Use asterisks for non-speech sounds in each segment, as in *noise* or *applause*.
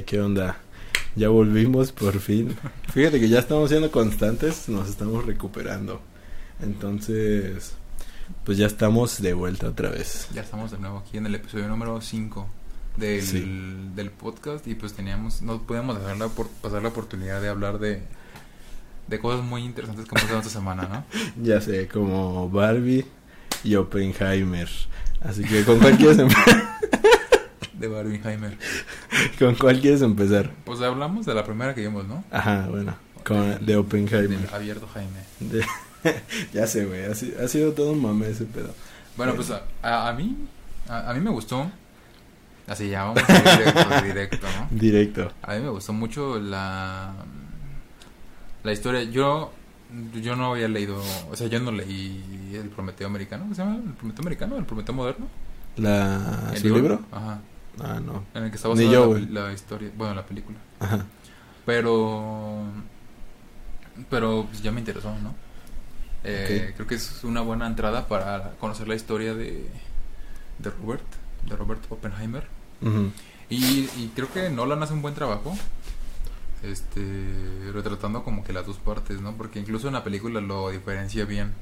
Ay, ¿qué onda? Ya volvimos por fin. Fíjate que ya estamos siendo constantes, nos estamos recuperando. Entonces, pues ya estamos de vuelta otra vez. Ya estamos de nuevo aquí en el episodio número 5 del, Sí. del podcast y pues teníamos, no podíamos dejar la, por- pasar la oportunidad de hablar de, de cosas muy interesantes que hemos pasado esta semana, ¿no? *laughs* Ya sé, como Barbie y Oppenheimer. Así que, ¿con *laughs* em- De Barbenheimer. *laughs* ¿con cuál quieres empezar? Pues hablamos de la primera que vimos, ¿no? Ajá, bueno, con, de Oppenheimer. Abierto Jaime. De- *laughs* ya sé, güey, ha, ha sido todo un mame ese pedo. Bueno, pues a, a- a mí, a, a mí me gustó, así ya vamos *laughs* directo, directo, ¿no? Directo. A mí me gustó mucho la la historia. Yo yo no había leído, o sea, yo no leí el Prometeo americano, ¿cómo se llama? ¿El Prometeo americano? ¿El Prometeo moderno? La, ¿El ¿Su libro? Ajá. Ah, no. En el que está Ni basada yo, la, historia, bueno, la película. Ajá. Pero pero pues, ya me interesó, ¿no? Eh. Creo que es una buena entrada para conocer la historia de de Robert, de Robert Oppenheimer. Y, y creo que Nolan hace un buen trabajo. Este, retratando como que las dos partes, ¿no? Porque incluso en la película lo diferencia bien.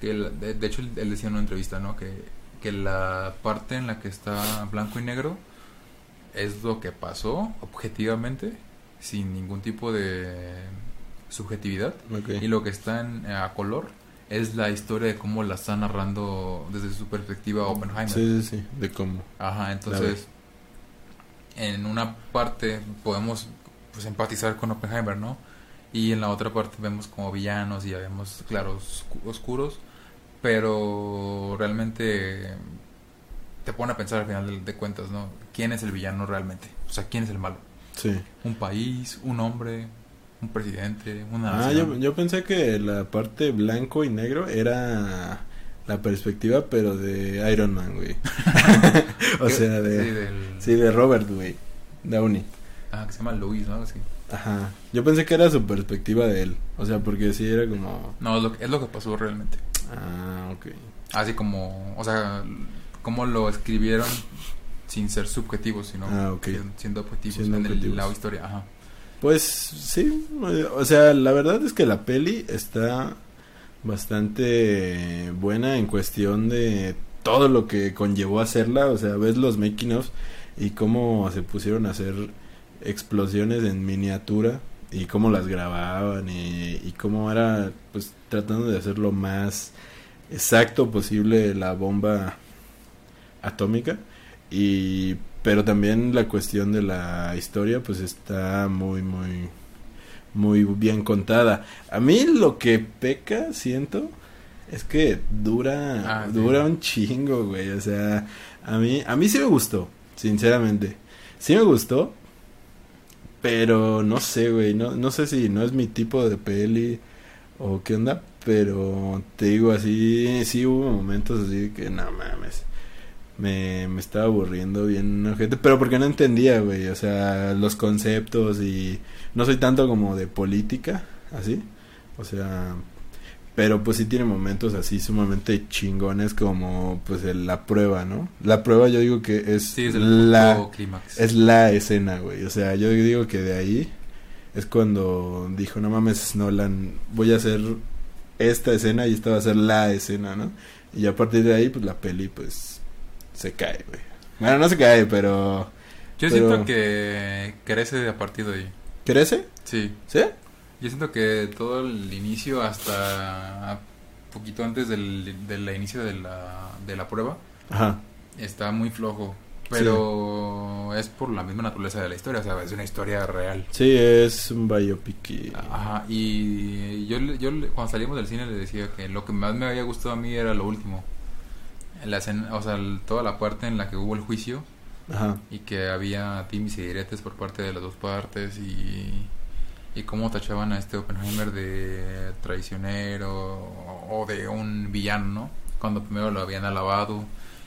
Que el- de, de hecho, él decía en una entrevista, ¿no? Que, que la parte en la que está blanco y negro es lo que pasó objetivamente, sin ningún tipo de subjetividad. Y lo que está en, a color es la historia de cómo la está narrando desde su perspectiva Oppenheimer. Sí, sí, sí, de cómo. Ajá, entonces en una parte podemos pues empatizar con Oppenheimer, ¿no? Y en la otra parte vemos como villanos y ya vemos claros oscu- oscuros, pero realmente te pone a pensar al final de, cuentas, ¿no? ¿Quién es el villano realmente? O sea, ¿quién es el malo? Sí. ¿Un país? ¿Un hombre? ¿Un presidente? ¿Una Ah, yo, yo pensé que la parte blanco y negro era la perspectiva, pero de Iron Man, güey. *laughs* *laughs* o sea, Sí, de... del... Sí, de Robert, güey. Downey. Ah, que se llama Luis, ¿no? Algo así. Ajá. Yo pensé que era su perspectiva de él. O sea, porque sí era como... No, es lo, que- es lo que pasó realmente. Ah, ok. Así como, o sea, cómo lo escribieron sin ser subjetivos, sino Ah, siendo- objetivos Siendo en objetivos. el, la historia. Ajá. Pues sí, o sea, la verdad es que la peli está bastante buena en cuestión de todo lo que conllevó hacerla, o sea, ves los making of y cómo se pusieron a hacer explosiones en miniatura y cómo las grababan y, y cómo era pues tratando de hacer lo más exacto posible la bomba atómica. Y pero también la cuestión de la historia pues está muy muy muy bien contada. A mí lo que peca siento es que dura Ah, sí. dura un chingo güey. O sea a mí a mí sí me gustó sinceramente. Sí me gustó pero no sé güey no no sé si no es mi tipo de peli o qué onda pero te digo así sí hubo momentos así que no mames me, me estaba aburriendo bien ojete, pero porque no entendía, güey, o sea, los conceptos y no soy tanto como de política, así, o sea, pero pues sí tiene momentos así sumamente chingones como pues el- la prueba, ¿no? La prueba yo digo que es Sí, es el la clímax. es la escena, güey, o sea, yo digo que de ahí es cuando dijo, no mames, Nolan, voy a hacer esta escena y esta va a ser la escena, ¿no? Y a partir de ahí, pues la peli, pues, se cae, güey. Bueno, no se cae, pero... Yo pero- siento que crece a partir de ahí. ¿Crece? Sí. ¿Sí? Yo siento que todo el inicio hasta poquito antes del, del inicio de la, de la prueba Ajá. está muy flojo. Pero es por la misma naturaleza de la historia, o sea, es una historia real. Sí, es un biopic y... Ajá, y yo, yo cuando salimos del cine le decía que lo que más me había gustado a mí era lo último. La escena, o sea, toda la parte en la que hubo el juicio Ajá. y que había timis y diretes por parte de las dos partes y, y cómo tachaban a este Oppenheimer de traicionero o de un villano, ¿no? Cuando primero lo habían alabado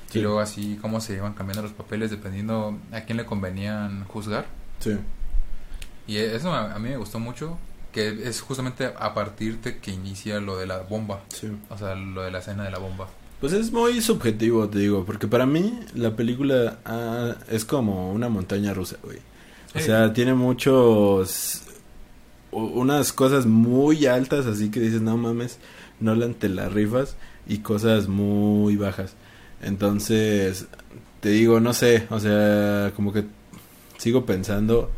Sí. y luego así cómo se iban cambiando los papeles dependiendo a quién le convenían juzgar. Sí. Y eso a, mí me gustó mucho, que es justamente a partir de que inicia lo de la bomba, Sí. o sea, lo de la escena de la bomba. Pues es muy subjetivo, te digo, porque para mí la película ah, es como una montaña rusa, güey. O sea, tiene muchos... Unas cosas muy altas, así que dices, no mames, Nolan te la rifas. Y cosas muy bajas. Entonces, te digo, no sé, o sea, como que sigo pensando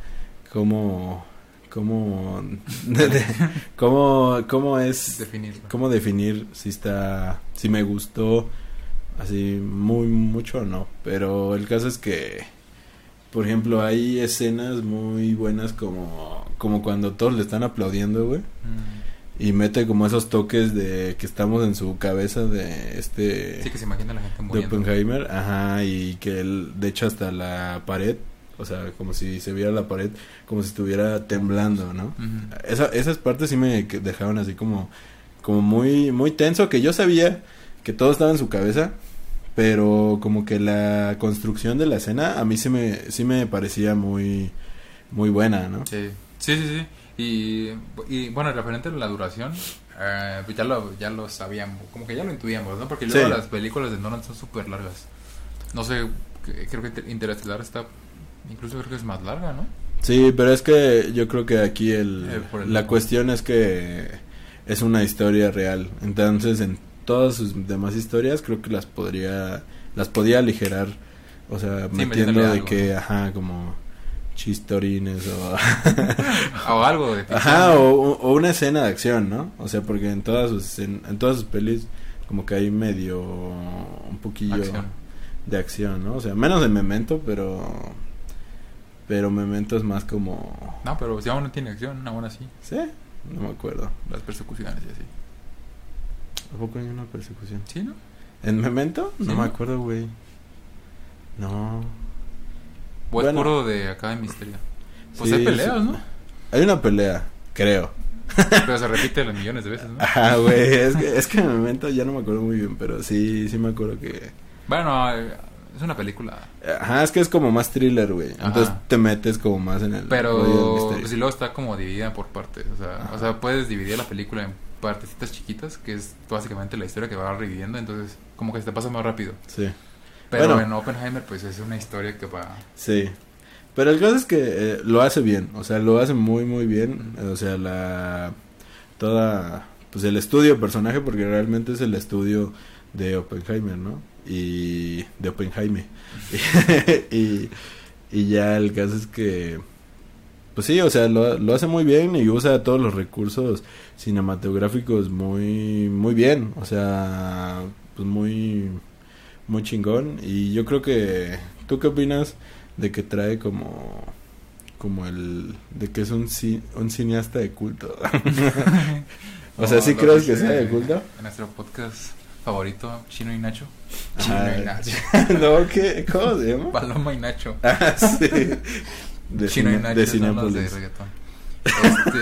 cómo... Cómo, *laughs* cómo, cómo es Definirlo. cómo definir si está si me gustó así muy mucho o no pero el caso es que por ejemplo hay escenas muy buenas como como cuando todos le están aplaudiendo güey Mm. y mete como esos toques de que estamos en su cabeza de este Sí, que se imagina la gente de muriendo. Oppenheimer ajá y que él de hecho hasta la pared o sea como si se viera la pared como si estuviera temblando no esa, esas partes sí me dejaron así como, como muy, muy tenso, que yo sabía que todo estaba en su cabeza, pero como que la construcción de la escena a mí sí me, sí me parecía muy, muy buena, ¿no? Sí, sí, sí. sí. Y, y bueno, referente a la duración, eh, pues ya lo, ya lo sabíamos, como que ya lo intuíamos, ¿no? Porque luego Sí. las películas de Nolan son súper largas. No sé, creo que Interestelar está, incluso creo que es más larga, ¿no? Sí, pero es que yo creo que aquí el, Eh, el la tiempo. cuestión es que es una historia real, entonces en todas sus demás historias creo que las podría, las podía aligerar, o sea, Sí, metiendo de algo, que, ajá, como chistorines o... *laughs* O algo de. Ajá, o, o una escena de acción, ¿no? O sea, porque en todas sus en, en todas sus pelis como que hay medio un poquillo Acción. de acción, ¿no? O sea, menos de Memento, pero pero Memento es más como No, pero si aún no tiene acción, aún así. ¿Sí? No me acuerdo. Las persecuciones y así. ¿A poco hay una persecución? ¿Sí, no? ¿En Memento? No Sí. me acuerdo, güey. No. O es puro de acá de misterio. Pues Sí, hay peleas, sí. ¿no? Hay una pelea, creo. Pero se repite los millones de veces, ¿no? Ajá, güey, es que es que en Memento ya no me acuerdo muy bien, pero sí sí me acuerdo que Bueno, es una película. Ajá, es que es como más thriller, güey. Entonces te metes como más en el Pero pues, luego está como dividida por partes. O sea, Ajá. o sea, puedes dividir la película en partecitas chiquitas, que es básicamente la historia que va reviviendo. Entonces, como que se te pasa más rápido. Sí, Pero Bueno. en Oppenheimer, pues es una historia que va. sí. Pero el caso es que eh, lo hace bien, o sea, lo hace muy muy bien, o sea, la toda pues el estudio personaje porque realmente es el estudio de Oppenheimer, ¿no? Y de Oppenheimer. *laughs* y y ya el caso es que pues sí, o sea, lo, lo hace muy bien y usa todos los recursos cinematográficos muy muy bien, o sea, pues muy muy chingón y yo creo que ¿tú qué opinas de que trae como como el de que es un ci- un cineasta de culto? *laughs* *laughs* o sea, No, ¿sí crees que sea de culto? En nuestro podcast favorito, Chino y Nacho. Ajá. Chino y Nacho. *laughs* no, ¿qué? ¿Cómo se llama? Paloma y Nacho. *laughs* Ah, sí. De, Chino y cine- Nacho de son los de Cinépolis. reggaetón. *laughs* Este,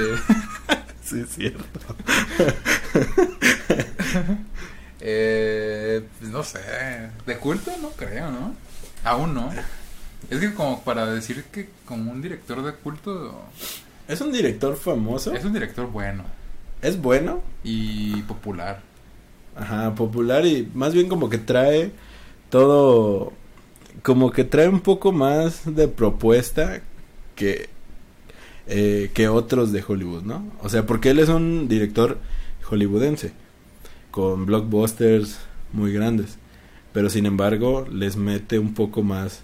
Sí, es cierto. eh, pues no sé. ¿De culto? No creo, ¿no? Aún no. Es que como para decir que como un director de culto ¿Es un director famoso? es un director bueno ¿Es bueno? y popular. Ajá, popular y más bien como que trae todo, como que trae un poco más de propuesta que, eh, que otros de Hollywood, ¿no? O sea, porque él es un director hollywoodense, con blockbusters muy grandes, pero sin embargo les mete un poco más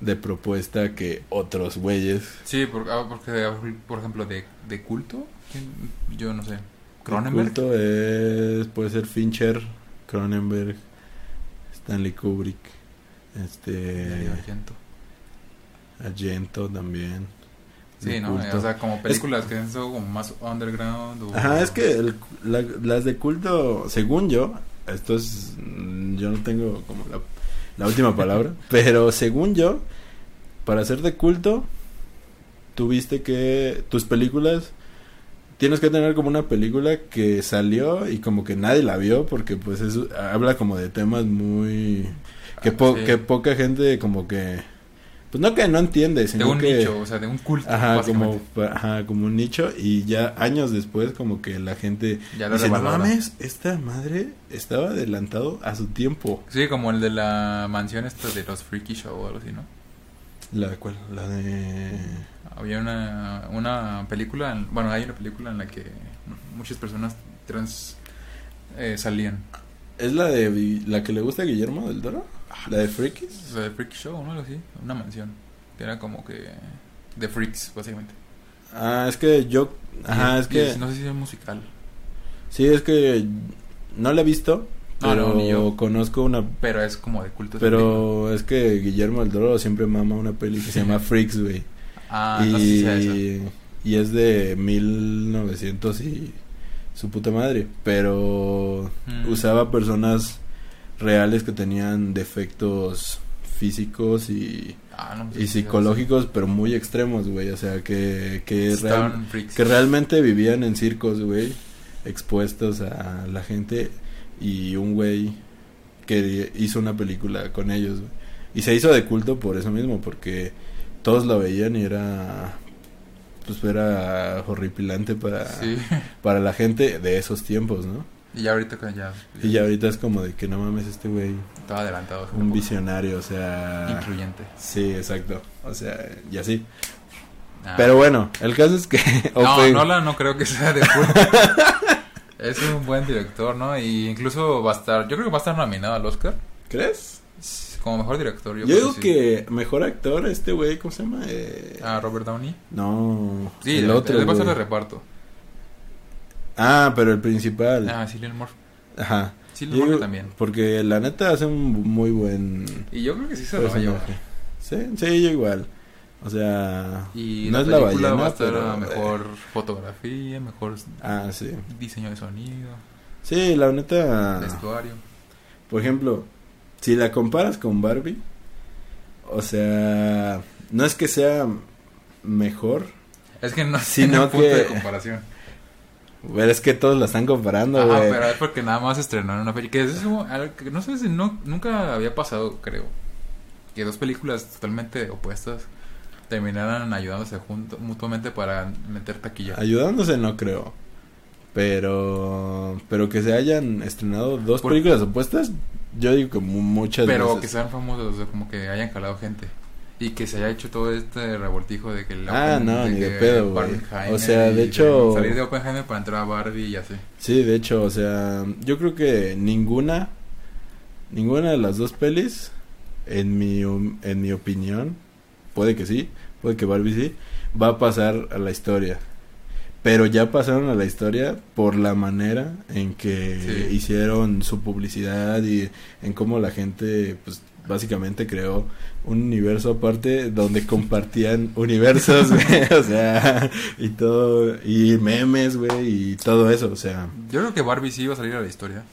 de propuesta que otros güeyes. Sí, por- ah, porque, por ejemplo, de, de culto, yo no sé. El Cronenberg. culto es, puede ser Fincher, Cronenberg, Stanley Kubrick, este... Darío Argento. Argento también. Sí, ¿no? culto. O sea, como películas que son como más underground. O, Ajá, es que el- la- las de culto, según yo, esto es, mm, yo no tengo como la, la última *laughs* palabra, pero según yo, para ser de culto, tuviste que tus películas tienes que tener como una película que salió y como que nadie la vio porque pues eso habla como de temas muy que, po- sí. que poca gente como que pues no que no entiende de sino un que nicho, o sea, de un culto. Ajá, como, ajá, como un nicho y ya años después como que la gente Ya lo dice, no revalora". mames, esta madre estaba adelantado a su tiempo. Sí, como el de la mansión esta de los Freaky Show o algo así, ¿no? ¿La de cuál? La de... Había una, una película, en- bueno, hay una película en la que muchas personas trans eh, salían. ¿Es la de la que le gusta a Guillermo del Toro? ¿La de Freakies? La de Freak Show, ¿no? Algo así. Una mansión. Que era como que de freaks, básicamente. Ah, es que yo... Ajá, Y- es y que... no sé si es musical. Sí, es que no la he visto, pero no, ni yo. conozco una... Pero es como de culto. Pero es que Guillermo del Toro siempre mama una peli que se llama Freaks, güey. Ah, y, no sé si sea esa. y es de 1900 y su puta madre. Pero Mm. usaba personas reales que tenían defectos físicos y, Ah, no sé y psicológicos, pero muy extremos, güey. O sea, que, que, real- que realmente vivían en circos, güey, expuestos a la gente y un güey que hizo una película con ellos. Y se hizo de culto por eso mismo, porque todos lo veían y era pues era horripilante para Sí. *laughs* para la gente de esos tiempos, ¿no? Y ya ahorita que ya. Y ya ahorita es como de que no mames este güey, Estaba adelantado. un visionario, o sea, Incluyente. sí, exacto. O sea, y así. Ah. Pero bueno, el caso es que *laughs* No, Nolan no creo que sea de culto. *laughs* es un buen director, ¿no? Y incluso va a estar, yo creo que va a estar nominado al Oscar ¿crees? como mejor director. Yo, Yo, creo digo sí. que mejor actor, este güey, ¿cómo se llama? Eh, Ah, Robert Downey. no, Sí, el él- otro. él va a ser de güey. reparto. Ah, pero el principal. Ah, Cillian Murphy. Ajá. Cillian Murphy también. Porque la neta hace un muy buen Y yo creo que sí se lo va a llevar. personaje. Sí, sí, yo igual. O sea, Y no la es la ballena, va a estar pero, a eh, mejor fotografía, mejor Ah, sí. diseño de sonido, Sí, la neta. vestuario. Por ejemplo, si la comparas con Barbie, o sea, no es que sea mejor, Es que no *laughs* Sí, tiene punto que- de comparación. pero es que todos la están comparando, güey. pero es porque nada más estrenó en una película. Que es que no sé si no, nunca había pasado, creo. Que dos películas totalmente opuestas terminaran ayudándose junto, mutuamente para meter taquilla. Ayudándose no creo. Pero pero que se hayan estrenado dos Por- películas opuestas, yo digo que mu- muchas Pero que sean famosos, o sea, como que hayan jalado gente. Y que se haya hecho todo este revoltijo de que el Ah, Open- no, ni de pedo, O sea, de hecho- Salir de Oppenheimer para entrar a Barbie y así. Sí, de hecho, o sea, yo creo que ninguna ninguna de las dos pelis en mi en mi opinión, puede que sí, puede que Barbie sí, va a pasar a la historia. Pero ya pasaron a la historia por la manera en que Sí. hicieron su publicidad y en cómo la gente, pues, básicamente creó un universo aparte donde compartían *laughs* universos, güey, o sea, y todo, y memes, güey, y todo eso, o sea. Yo creo que Barbie sí va a salir a la historia.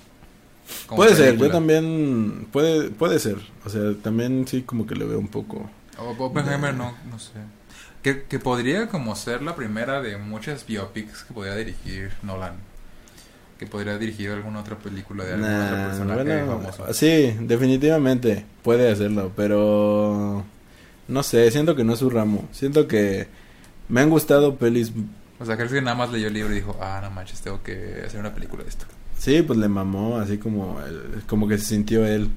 Puede ser, yo también, puede, puede ser, o sea, también sí como que le veo un poco. O- Oppenheimer no, no sé. Que, que podría como ser la primera de muchas biopics que podría dirigir Nolan. Que podría dirigir alguna otra película de algún otro Nah, personaje bueno, famoso. sí, definitivamente puede hacerlo, pero no sé, siento que no es su ramo. Siento que me han gustado pelis. O sea, crees que nada más leyó el libro y dijo, ah, no manches, tengo que hacer una película de esto. Sí, pues le mamó, así como el- como que se sintió él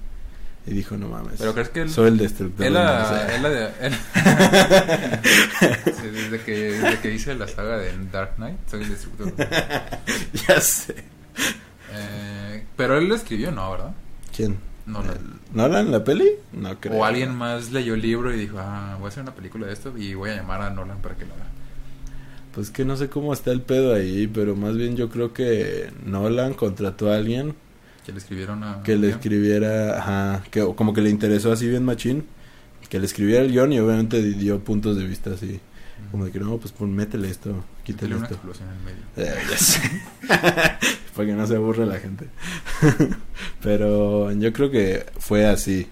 y dijo, no mames. Pero crees que él... soy el destructor. Él la, mundo". él la de- él- *laughs* Sí, desde, que, desde que hice la saga de Dark Knight, soy el destructor. *laughs* ya sé. Eh, pero él lo escribió, ¿no? ¿Verdad? ¿Quién? Nolan. ¿El- ¿Nolan la peli? No creo. O alguien más leyó el libro y dijo, ah, voy a hacer una película de esto y voy a llamar a Nolan para que lo haga. Pues que no sé cómo está el pedo ahí, pero más bien yo creo que Nolan contrató a alguien Que le escribieron a... que le escribiera, ajá, que como que le interesó así bien machín, que le escribiera el guion y obviamente di- dio puntos de vista así, como de que no, pues pon, métele esto, quítale una esto. explosión en medio. *laughs* Eh, ya sé. *laughs* Para que no se aburra la gente. *laughs* pero yo creo que fue así,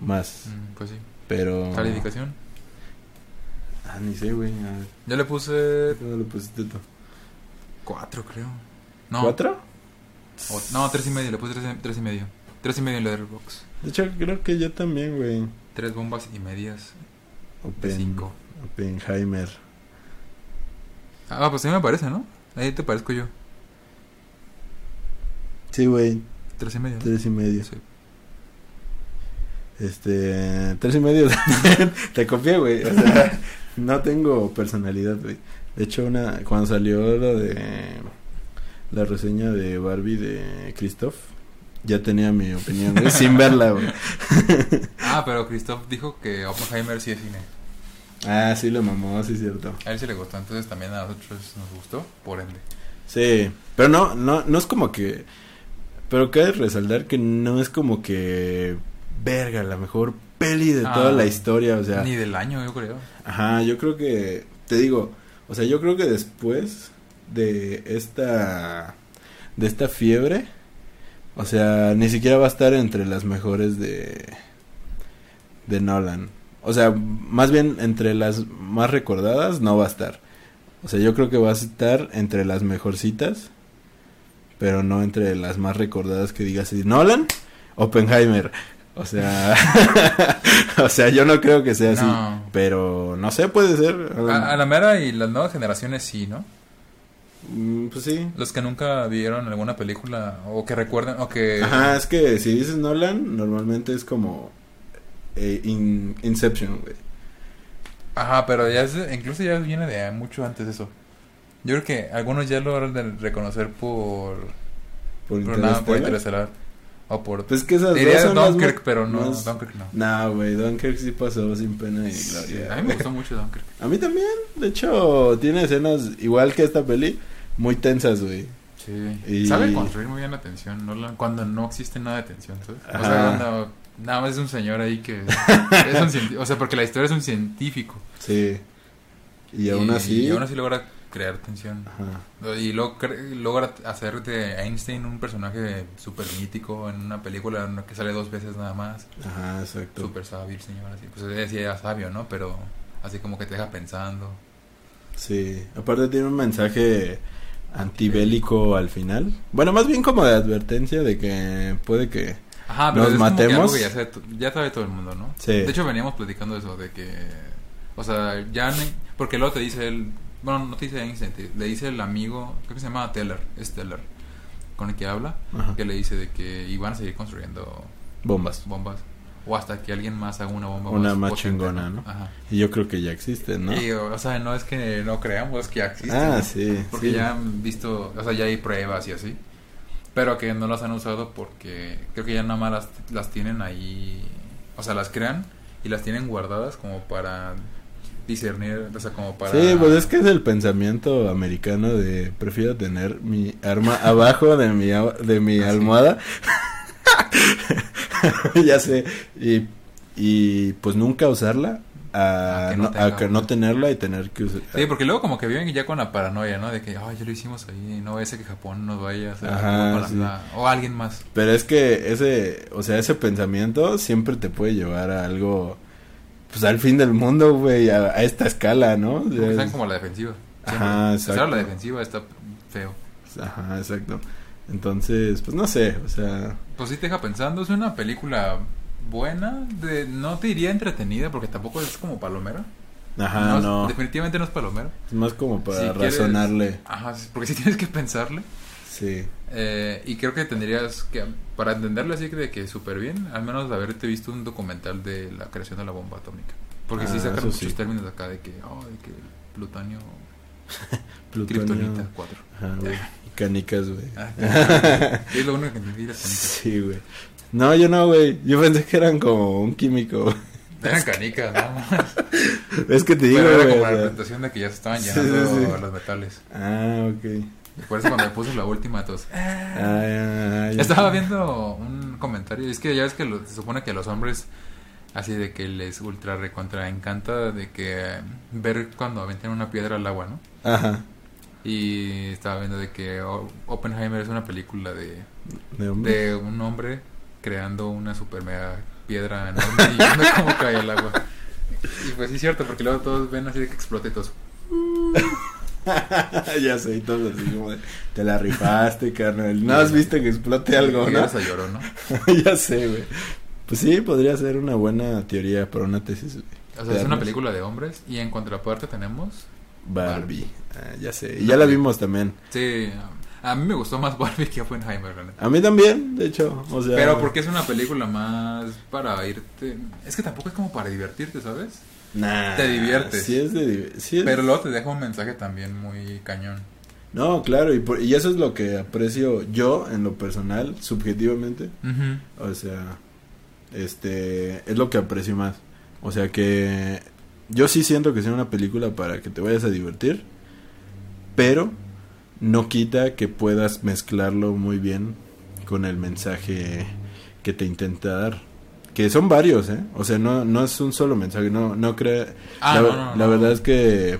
más, Mm, pues sí. pero... Calificación. Ah, ni sé, güey. Yo le puse ¿Cuándo le pusiste tú? cuatro, creo. No, ¿Cuatro? O- no, tres y medio. Le puse tres, tres y medio. Tres y medio en Letterboxd. De hecho, creo que yo también, güey. Tres bombas y medias Open, cinco. Oppenheimer. Ah, pues sí me parece, ¿no? Ahí te parezco yo. Sí, güey. Tres y medio. Tres y medio. Sí. Este, tres y medio. *laughs* Te copié, güey. O sea, *laughs* no tengo personalidad, güey. De hecho, una cuando salió lo de la reseña de Barbie de Christoph, ya tenía mi opinión, güey, sin verla, güey. *laughs* Ah, pero Christoph dijo que Oppenheimer sí es cine. Ah, sí lo mamó, sí es cierto. A él sí le gustó, entonces también a nosotros nos gustó, por ende. Sí, pero no, no, no es como que, pero cabe resaltar que no es como que, verga, la mejor peli de toda Ah, la historia, o sea, Ni del año, yo creo. ajá, yo creo que, te digo, o sea, yo creo que después de esta, de esta fiebre, o sea, ni siquiera va a estar entre las mejores de, de Nolan. O sea, más bien entre las más recordadas no va a estar. O sea, yo creo que va a estar entre las mejorcitas, pero no entre las más recordadas que digas así, Nolan, Oppenheimer. O sea, *laughs* o sea, yo no creo que sea así, pero no sé, puede ser. A, a la mera y las nuevas generaciones sí, ¿no? Mm, Pues sí. Los que nunca vieron alguna película o que recuerden o que... Ajá, es que si dices Nolan, normalmente es como eh, In- Inception, güey. Ajá, pero ya es, incluso ya viene de mucho antes eso. Yo creo que algunos ya lo han de reconocer por... Por por nada, por. Interestelar. O por... Pues que esas Diría dos son Dunkirk, más- pero no, más- Dunkirk no. No, güey, Dunkirk sí pasó sin pena y Sí, gloria. a mí me gustó mucho Dunkirk. A mí también, de hecho, tiene escenas igual que esta peli, muy tensas, güey. Sí. Y- Sabe construir muy bien la tensión, ¿no? Cuando no existe nada de tensión, ¿sabes? O sea, cuando nada más es un señor ahí que... *laughs* es un o sea, porque la historia es un científico. Sí. Y aún así... Y aún así logra crear tensión. Ajá. Y cre- logra hacer de Einstein un personaje súper mítico en una película que sale dos veces nada más. Ajá, exacto. Súper sabio el señor, así. Pues él era sabio, ¿no? Pero así como que te deja pensando. Sí, aparte tiene un mensaje antibélico al final. Bueno, más bien como de advertencia de que puede que... Ajá, pero Nos es como que matemos. algo que ya sabe, ya sabe todo el mundo, ¿no? Sí. De hecho, veníamos platicando eso, de que... O sea, ya... ni- Porque luego te dice él... Bueno, no te dice Einstein, te- le dice el amigo... Creo que se llama Teller, es Teller. Con el que habla. Ajá. Que le dice de que iban a seguir construyendo Bombas. bombas. O hasta que alguien más haga una bomba Una más chingona, ¿no? Ajá. Y yo creo que ya existen, ¿no? Y, o sea, no es que no creamos que ya existen. Ah, sí. Porque sí. ya han visto, o sea, ya hay pruebas y así. Pero que no las han usado porque creo que ya nada más las, las tienen ahí, o sea, las crean y las tienen guardadas como para discernir, o sea, como para... Sí, pues es que es el pensamiento americano de prefiero tener mi arma *laughs* abajo de mi de mi Ah, sí. almohada. *laughs* ya sé. Y, y pues nunca usarla a, A que no a que tenerla y tener que usar. Sí, porque luego como que viven ya con la paranoia, ¿no? De que, ay, ya lo hicimos ahí, no ese que Japón nos vaya a hacer Ajá, algo con sí. la- O alguien más. Pero es que ese, o sea, ese pensamiento siempre te puede llevar a algo, pues al fin del mundo, güey, a, a esta escala, ¿no? Porque Ya están es- como la defensiva. Ajá, Siempre. Estar a exacto. la defensiva está feo. Ajá, exacto. Entonces, pues no sé, o sea, Pues sí te deja pensando, es una película buena, de, no te diría entretenida porque tampoco es como palomera. ajá, no, Definitivamente no es palomera. es más como para Si quieres- razonarle, Ajá, porque sí tienes que pensarle. Sí. eh, y creo que tendrías que, para entenderle así de que súper bien, al menos haberte visto un documental de la creación de la bomba atómica. Porque sí Ah, sacan eso muchos sí. términos acá de que, oh, de que plutonio, *laughs* Plutonio, kriptonita 4. ajá, güey, y canicas, güey. Ah, *laughs* es lo único que entendí las canicas. Sí, güey. No, yo no, güey. Yo pensé que eran como un químico. güey. *laughs* Eran canicas, nada más. Es que te digo, Pero era güey. como la representación de que ya se estaban Sí, llenando sí, sí. los metales. Ah, ok. Por eso cuando puso la última, todos... Ah. Estaba viendo un comentario, es que ya ves que lo- se supone que a los hombres así de que les ultra recontra encanta de que eh, ver cuando aventan una piedra al agua, ¿no? Ajá. Y estaba viendo de que Oppenheimer es una película de, De un hombre creando una super mega piedra enorme y viendo cómo cae el agua. Y pues sí es cierto, porque luego todos ven así de que explota y todos. *laughs* *laughs* ya sé, y todo así como de, te la rifaste, carnal. No has visto que explote algo, ¿no? ya se lloró, ¿no? *laughs* ya sé, güey. Pues sí, podría ser una buena teoría para una tesis. O sea, es una película de hombres y en contraparte tenemos Barbie. Ah, ya sé. Y ya la vimos también. Sí, a mí me gustó más Barbie que Oppenheimer, la neta. A mí también, de hecho. O sea, Pero porque es una película más para irte. Es que tampoco es como para divertirte, ¿sabes? Nah, te diviertes. Sí es de sí es- Pero luego te deja un mensaje también muy cañón. No, claro, y, por- y eso es lo que aprecio yo en lo personal, subjetivamente. O sea, este, es lo que aprecio más. O sea que yo sí siento que sea una película para que te vayas a divertir, pero no quita que puedas mezclarlo muy bien con el mensaje que te intenta dar. Que son varios, ¿eh? O sea, no, no es un solo mensaje, no, no creo... Ah, la, no, no, la no. verdad es que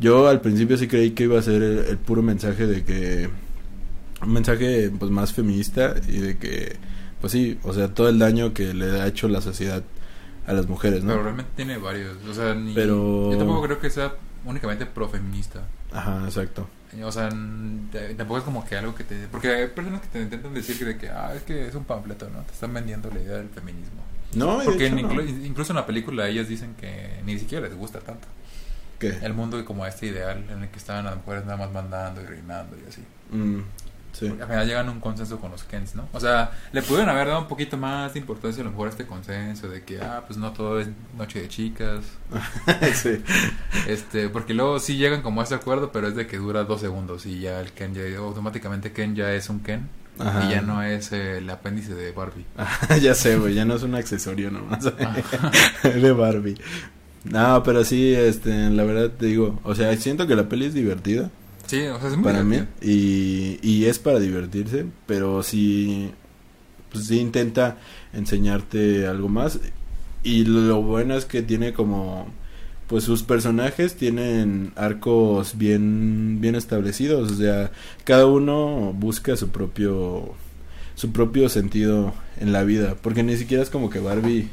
yo al principio sí creí que iba a ser el, el puro mensaje de que un mensaje pues más feminista y de que pues sí, o sea, todo el daño que le ha hecho la sociedad a las mujeres, ¿no? Pero realmente tiene varios. O sea, ni- Pero- yo tampoco creo que sea únicamente profeminista. Ajá, exacto. O sea, tampoco es como que algo que te... Porque hay personas que te intentan decir que de que, ah, es que es un panfleto, ¿no? Te están vendiendo la idea del feminismo. No, Porque hecho, en no. inclu- incluso en la película ellas dicen que ni siquiera les gusta tanto. ¿Qué? El mundo como este ideal en el que estaban las mujeres nada más mandando y reinando y así. Mm, sí. Al final llegan a un consenso con los Kens, ¿no? O sea, le pudieron haber dado un poquito más de importancia a lo mejor a este consenso de que, ah, pues no todo es noche de chicas. *laughs* sí. Este, porque luego sí llegan como a ese acuerdo, pero es de que dura dos segundos y ya el Ken ya, automáticamente Ken ya es un Ken Ajá. y ya no es el apéndice de Barbie. Ajá, *laughs* ya sé, güey, ya no es un accesorio nomás *laughs* de Barbie. No, pero sí, este, la verdad te digo, o sea, siento que la peli es divertida. Sí, o sea, es muy para mí y, y es para divertirse pero sí pues sí intenta enseñarte algo más y lo bueno es que tiene como pues sus personajes tienen arcos bien bien establecidos o sea cada uno busca su propio su propio sentido en la vida porque ni siquiera es como que Barbie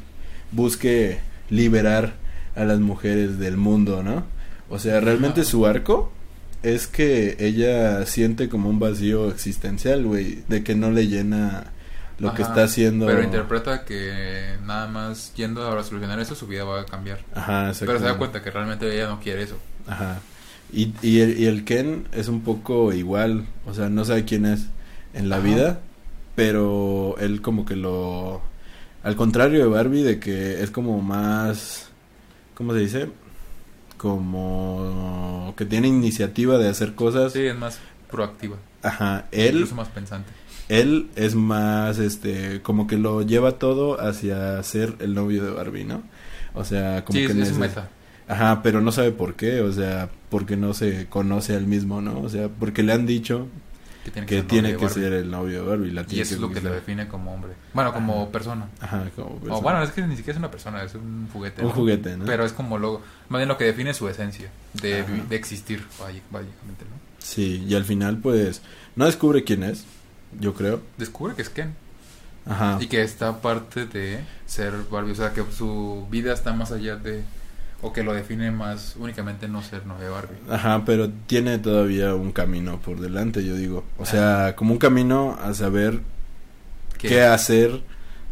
busque liberar a las mujeres del mundo no o sea realmente su arco es que ella siente como un vacío existencial, güey, de que no le llena lo que está haciendo. Pero interpreta que nada más yendo a solucionar eso, su vida va a cambiar. Ajá, Pero se da cuenta que realmente ella no quiere eso. Ajá. Y, y, el, y el Ken es un poco igual, o sea, no sabe quién es en la Ajá. vida, pero él como que lo... Al contrario de Barbie, de que es como más... ¿Cómo se dice? Como que tiene iniciativa de hacer cosas. Sí, es más proactiva. Ajá, él... Incluso más pensante. él es más, este, como que lo lleva todo hacia ser el novio de Barbie, ¿no? O sea, como Sí, que es, es meta. Ajá, pero no sabe por qué, o sea, porque no se conoce al mismo, ¿no? O sea, porque le han dicho Que tiene que ser tiene que el novio de Barbie. La Y eso es lo que le conquistar. define como hombre. Bueno, como Ajá. persona. Ajá, como O persona. bueno, es que ni siquiera es una persona, es un juguete. un ¿no? juguete, ¿no? Pero es como lo, más bien lo que define su esencia de, de existir, vaya- básicamente, ¿no? Sí, y al final, pues, no descubre quién es, yo creo. Descubre que es Ken Ajá. y que está parte de ser Barbie, o sea, que su vida está más allá de, o que lo define más únicamente no ser novia Barbie. Ajá, pero tiene todavía un camino por delante, yo digo. O sea, como un camino a saber qué hacer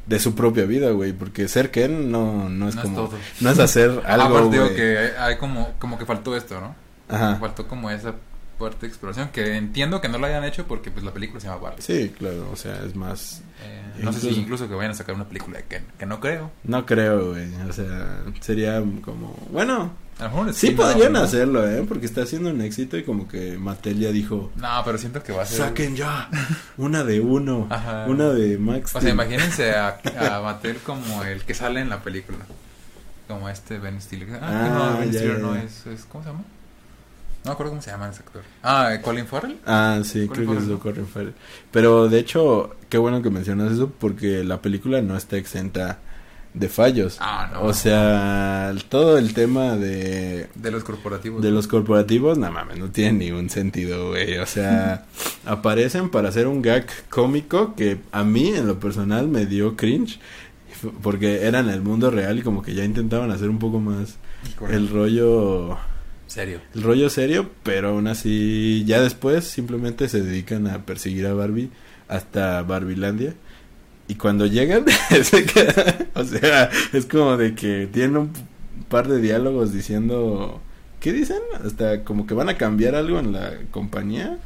de su propia vida, güey, porque ser Ken no, no es no es como todo. no es hacer algo, *laughs* Aparte digo que hay, hay como, como que faltó esto, ¿no? Ajá. Faltó como esa de exploración que entiendo que no la hayan hecho porque pues la película se llama Barbie. Sí, claro, o sea, es más Eh, no sé si Incluso- incluso que vayan a sacar una película de Ken, que no creo. no creo, güey, o sea, sería como, bueno, A lo mejor sí podrían ¿no? hacerlo, eh, porque está haciendo un éxito y como que Mattel ya dijo, No, pero siento que va a ser. saquen ya una de uno, Ajá. una de Max. O sea, Steel". imagínense a, *laughs* a Mattel como el que sale en la película. Como este Ben Stiller. Ah, Ah, no, Ben ya, Stiller ya, no es, es- ¿Cómo se llama? No me acuerdo cómo se llama ese actor. Ah, Colin Farrell. Ah, sí, Colin creo que es Farrell, ¿no? Colin Farrell. Pero de hecho, qué bueno que mencionas eso porque la película no está exenta de fallos. Ah, no. O sea, todo el tema de De los corporativos. de los corporativos, no mames, no tiene ningún sentido, güey. O sea, *laughs* aparecen para hacer un gag cómico que a mí en lo personal me dio cringe porque era en el mundo real y como que ya intentaban hacer un poco más Híjole. el rollo Serio. el rollo serio, pero aún así ya después simplemente se dedican a perseguir a Barbie hasta Barbilandia. Y cuando llegan, *laughs* se o sea, es como de que tienen un par de diálogos diciendo ¿qué dicen? Hasta como que van a cambiar algo en la compañía.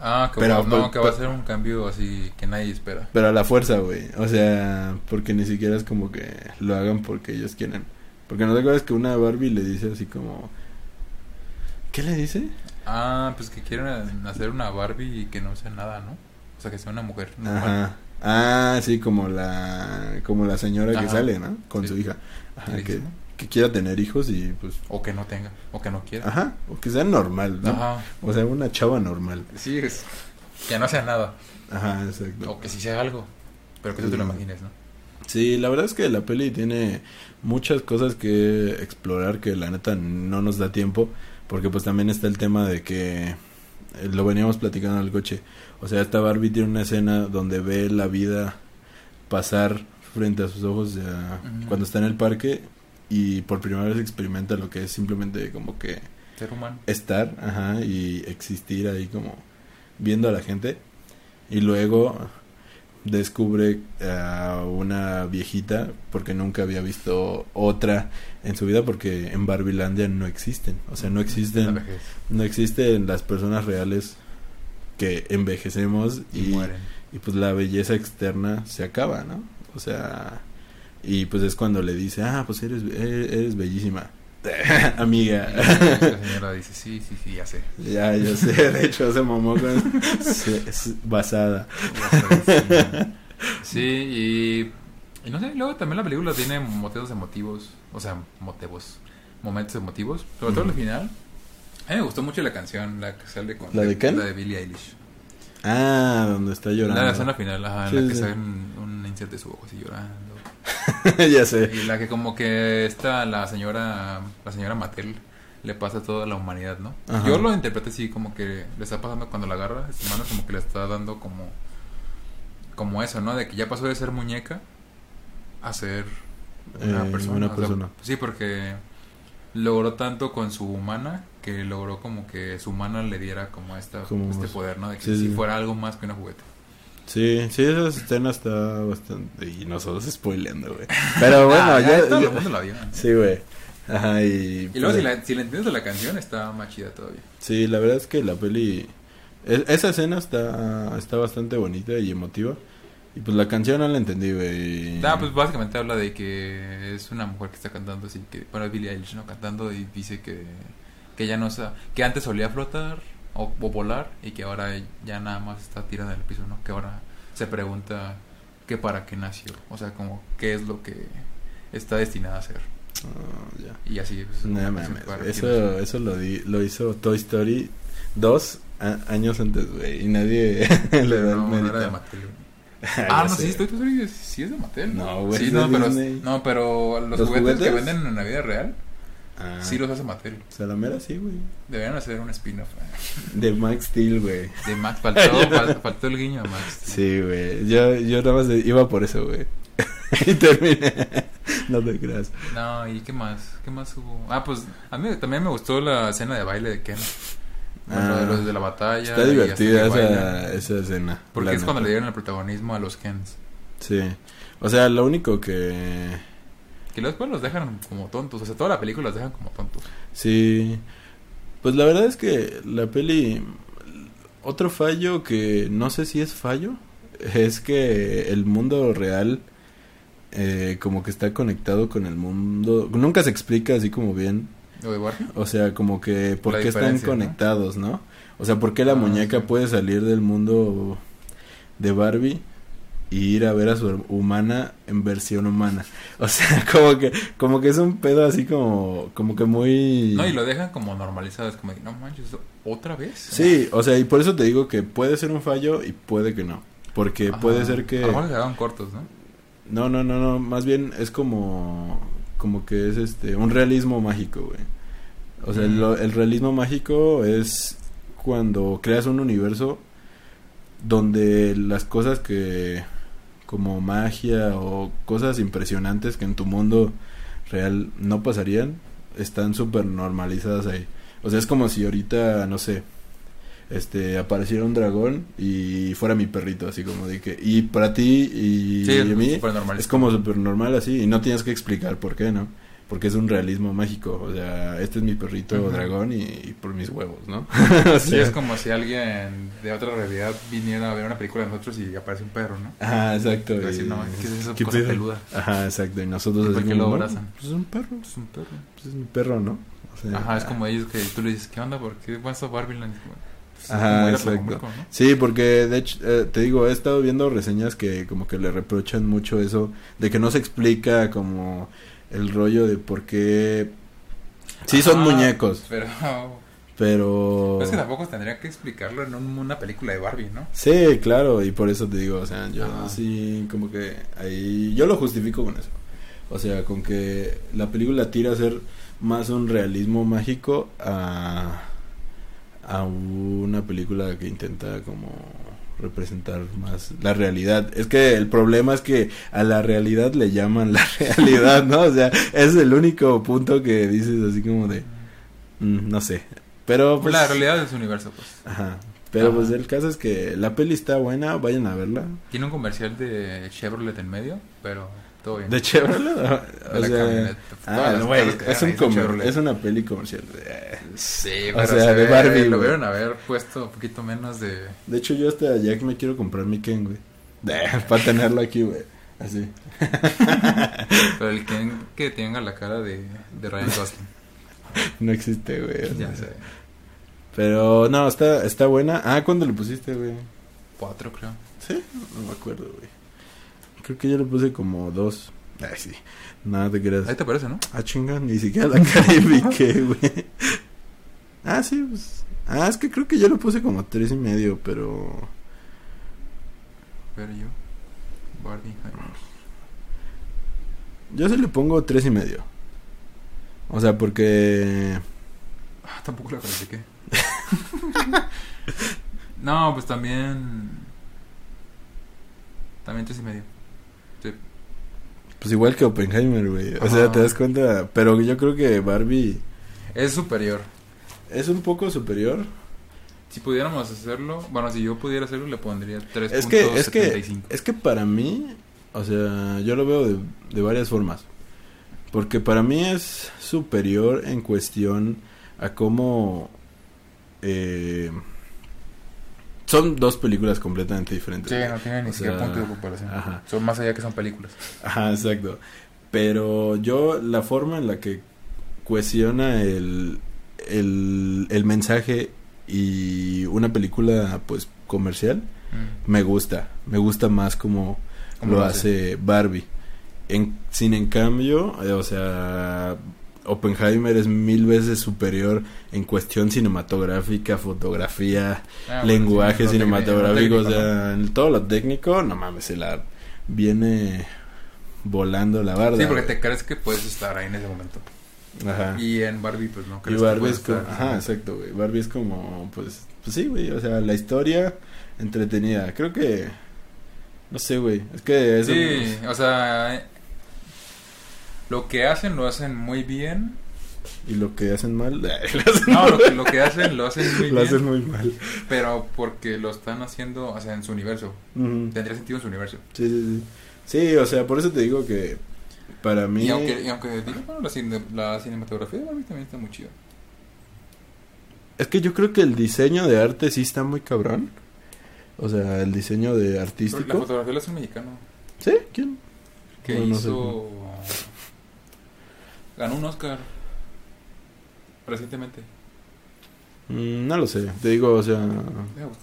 Ah, que, Pero- va, no, pero- que va a ser un cambio así que nadie espera. Pero a la fuerza, güey. O sea, porque ni siquiera es como que lo hagan porque ellos quieren. Porque no te acuerdas que una Barbie le dice así como... ¿Qué le dice? Ah, pues que quieren hacer una Barbie y que no sea nada, ¿no? O sea, que sea una mujer. normal. Ajá. Ah, sí, como la como la señora que sale, ¿no? Con Sí. su hija. Ajá, Sí, que, sí. que quiera tener hijos y pues... O que no tenga, o que no quiera. Ajá, o que sea normal, ¿no? Ajá. O sea, una chava normal. Sí, es que no sea nada. Ajá, exacto. O que sí sea algo. Pero que tú te lo Sí. imagines, ¿no? Sí, la verdad es que la peli tiene muchas cosas que explorar que la neta no nos da tiempo, porque pues también está el tema de que eh, lo veníamos platicando en el coche. O sea, esta Barbie tiene una escena donde ve la vida pasar frente a sus ojos ya, cuando está en el parque y por primera vez experimenta lo que es simplemente como que Ser humano. estar, ajá, y existir ahí como viendo a la gente. Y luego descubre a una viejita porque nunca había visto otra en su vida porque en Barbilandia no existen, o sea, no existen no existen las personas reales que envejecemos Y, y, mueren. y pues la belleza externa se acaba, ¿no? O sea, y pues es cuando le dice, "Ah, pues eres eres, eres bellísima." *laughs* Amiga. La señora dice, sí, sí, sí, ya sé. Ya, yo sé, de *laughs* hecho se mamó con es basada. Sí. Y, y no sé, luego también la película tiene motivos emotivos, o sea, motivos, momentos emotivos, sobre todo Ujú. el final. A mí me gustó mucho la canción, la que sale con ¿La de Ken? la de Billie Eilish. Ah, donde está llorando. La escena final, ajá, en la que sí. sale un, un insert de su ojo así llorando. *laughs* ya sé. Y la que como que está la señora, la señora Mattel le pasa a toda la humanidad, ¿no? Ajá. Yo lo interpreté así como que le está pasando cuando la agarra, su mano como que le está dando como como eso, ¿no? De que ya pasó de ser muñeca a ser una Eh, persona. una o sea, persona. sí, porque logró tanto con su humana que logró como que su humana le diera como esta Como- este poder, ¿no? De que sí, si sí. fuera algo más que una juguete. Sí, sí, esa escena está bastante... Y nosotros spoileando, güey. Pero *laughs* bueno, Ah, ya... todo el mundo la vio. Sí, güey. Ajá, y... Y luego pues, si la, si la entiendes de la canción está más chida todavía. Sí, la verdad es que la peli... e- Esa escena está, está bastante bonita y emotiva. Y pues la canción no la entendí, güey. Ah, pues básicamente habla de que es una mujer que está cantando así que bueno es Billie Eilish no cantando y dice que que ya no sa- que antes solía flotar o, o volar y que ahora ya nada más está tirada en el piso, ¿no? Que ahora se pregunta que para qué nació, o sea, como qué es lo que está destinada a ser Ah, y así pues, No mames, eso, eso lo, di- lo hizo Toy Story dos a- años antes, güey. Y nadie *laughs* le da el no, no mérito. era de Mattel. *laughs* Ah, no, sé. sí, estoy Story sí es de Mattel. No, güey, Sí, no, pero, Disney. no, pero los, ¿Los juguetes, que juguetes? venden en la vida real Ah, sí los hace Mattel. Salamera sí, güey. Deberían hacer un spin-off. eh. De Max Steel, güey. De Max, faltó, *laughs* fal- faltó el guiño a Max. Sí, güey. Yo, yo nada más iba por eso, güey. *laughs* y terminé. no te creas. No, ¿y qué más? ¿Qué más hubo? Ah, pues a mí también me gustó la escena de baile de Ken. Bueno, Ah, de los de la batalla. Está divertida esa, esa escena. Porque es cuando le dieron el protagonismo a los Kens. Sí. O sea, lo único que... Que después los dejan como tontos. O sea, toda la película los dejan como tontos. Sí. Pues la verdad es que la peli... Otro fallo que no sé si es fallo. Es que el mundo real... eh, como que está conectado con el mundo... Nunca se explica así como bien. ¿Lo de Barbie? O sea, como que por La qué están conectados, ¿no? O sea, por qué la Ah, muñeca sí. puede salir del mundo de Barbie y ir a ver a su humana en versión humana. *laughs* O sea, como que como que es un pedo así como como que muy No, y lo dejan como normalizado. Es como, de, no manches, ¿otra vez? Sí, o sea, y por eso te digo que puede ser un fallo y puede que no. Porque Ajá. puede ser que A lo mejor cortos, ¿no? No, no, no, no, más bien es como como que es este un realismo mágico, güey. O sea, Mm. el realismo mágico es cuando creas un universo donde las cosas que como magia o cosas impresionantes que en tu mundo real no pasarían están súper normalizadas ahí. O sea, es como si ahorita, no sé, este apareciera un dragón y fuera mi perrito, así como de que y para ti y, Sí, y a mí es como súper normal así y no tienes que explicar por qué, ¿no? Porque es un realismo mágico. O sea, este es mi perrito Ujú. dragón y, y por mis huevos, ¿no? *laughs* o Sí, sea, es como si alguien de otra realidad viniera a ver una película de nosotros y aparece un perro, ¿no? Ajá, exacto. Y decir, y- no, ¿qué es esa ¿qué cosa pedo? peluda? Ajá, exacto. Y nosotros ¿Y por qué lo "No, abrazan?" Pues es un perro. Es un perro. Pues es mi perro, ¿no? O sea, Ajá, es como ellos que tú le dices, ¿qué onda? ¿Por qué vas a Barbie Land? Pues, es Ajá, exacto. ¿no? Sí, porque de hecho, eh, te digo, he estado viendo reseñas que como que le reprochan mucho eso, de que no se explica como el rollo de por qué... Sí, son muñecos, Pero pero... es que tampoco tendría que explicarlo en un- una película de Barbie, ¿no? Sí, claro, y por eso te digo, o sea, yo Ajá. sí, como que ahí... Yo lo justifico con eso. O sea, con que la película tira a ser más un realismo mágico a, a una película que intenta como representar más la realidad. Es que el problema es que a la realidad le llaman la *laughs* realidad, ¿no? O sea, es el único punto que dices así como de, mm, no sé. Pero pues... la realidad de su universo, pues. Ajá. Pero Ajá. pues el caso es que la peli está buena, vayan a verla. Tiene un comercial de Chevrolet en medio, pero todo bien. ¿De Chevrolet? *laughs* De *laughs* O la sea, ah, que es, un comer- es una peli comercial. Sí, O pero sea, se de ve- Barbie, Lo güey. vieron haber puesto un poquito menos de... De hecho, yo hasta ya que me quiero comprar mi Ken, güey. *laughs* Para tenerlo aquí, güey. Así. Pero el que, que tenga la cara de, de Ryan Gosling. No existe, güey. o ya sé. Pero no, está, está buena. Ah, ¿cuándo le pusiste, güey? Cuatro, creo. ¿Sí? No me acuerdo, güey. Creo que yo le puse como dos. Ay, sí. Nada te creas. Ahí te parece, ¿no? Ah, chinga, ni siquiera la califiqué, *laughs* güey. Ah, sí, pues. Ah, es que creo que yo lo puse como tres y medio, pero. Pero yo. Barbie. Yo sí le pongo tres y medio. O sea, porque. Ah, tampoco la califiqué. *laughs* no, pues también... También tres y medio. Pues igual que Oppenheimer, güey. O sea, te das cuenta. Pero yo creo que Barbie Es superior. es un poco superior. Si pudiéramos hacerlo, bueno, si yo pudiera hacerlo, le pondría 3.75. Es que, es que, es que para mí, o sea, yo lo veo de, de varias formas. Porque para mí es superior en cuestión a cómo... eh, son dos películas completamente diferentes. Sí, no tiene ni siquiera punto de comparación. ajá. Son más allá que son películas. Ajá, exacto. Pero yo, la forma en la que cohesiona el, el, el mensaje y una película, pues, comercial, Mm. me gusta. Me gusta más como ¿Cómo lo lo hace Barbie. En, sin en cambio, eh, o sea, Oppenheimer es mil veces superior en cuestión cinematográfica, fotografía, Ah, bueno, lenguaje sí, cinematográfico, técnico, o sea, en todo lo técnico, no mames, se la viene volando la barda. Sí, porque te crees que puedes estar ahí en ese momento. Ajá. Y en Barbie, pues no Y crees que Barbie puedes es estar. ajá, exacto, güey. Barbie es como, pues, pues sí, güey, o sea, la historia entretenida. Creo que, no sé, güey, es que eso, Sí, o sea, lo que hacen lo hacen muy bien. y lo que hacen mal, *laughs* lo hacen, No, lo que, lo que hacen lo hacen muy lo bien. hacen muy mal. Pero porque lo están haciendo, o sea, en su universo. Tendría sentido en su universo. Sí, sí, sí. Sí, o sea, por eso te digo que para mí Y aunque, y aunque diga, bueno, la, cine- la cinematografía de Barbie también está muy chida. es que yo creo que el diseño de arte sí está muy cabrón. O sea, el diseño de La artístico. fotografía la hace un mexicano ¿Sí? ¿Quién? que No, no sé. Ganó un Oscar recientemente. Mm, no lo sé. Te digo, o sea, argumentos.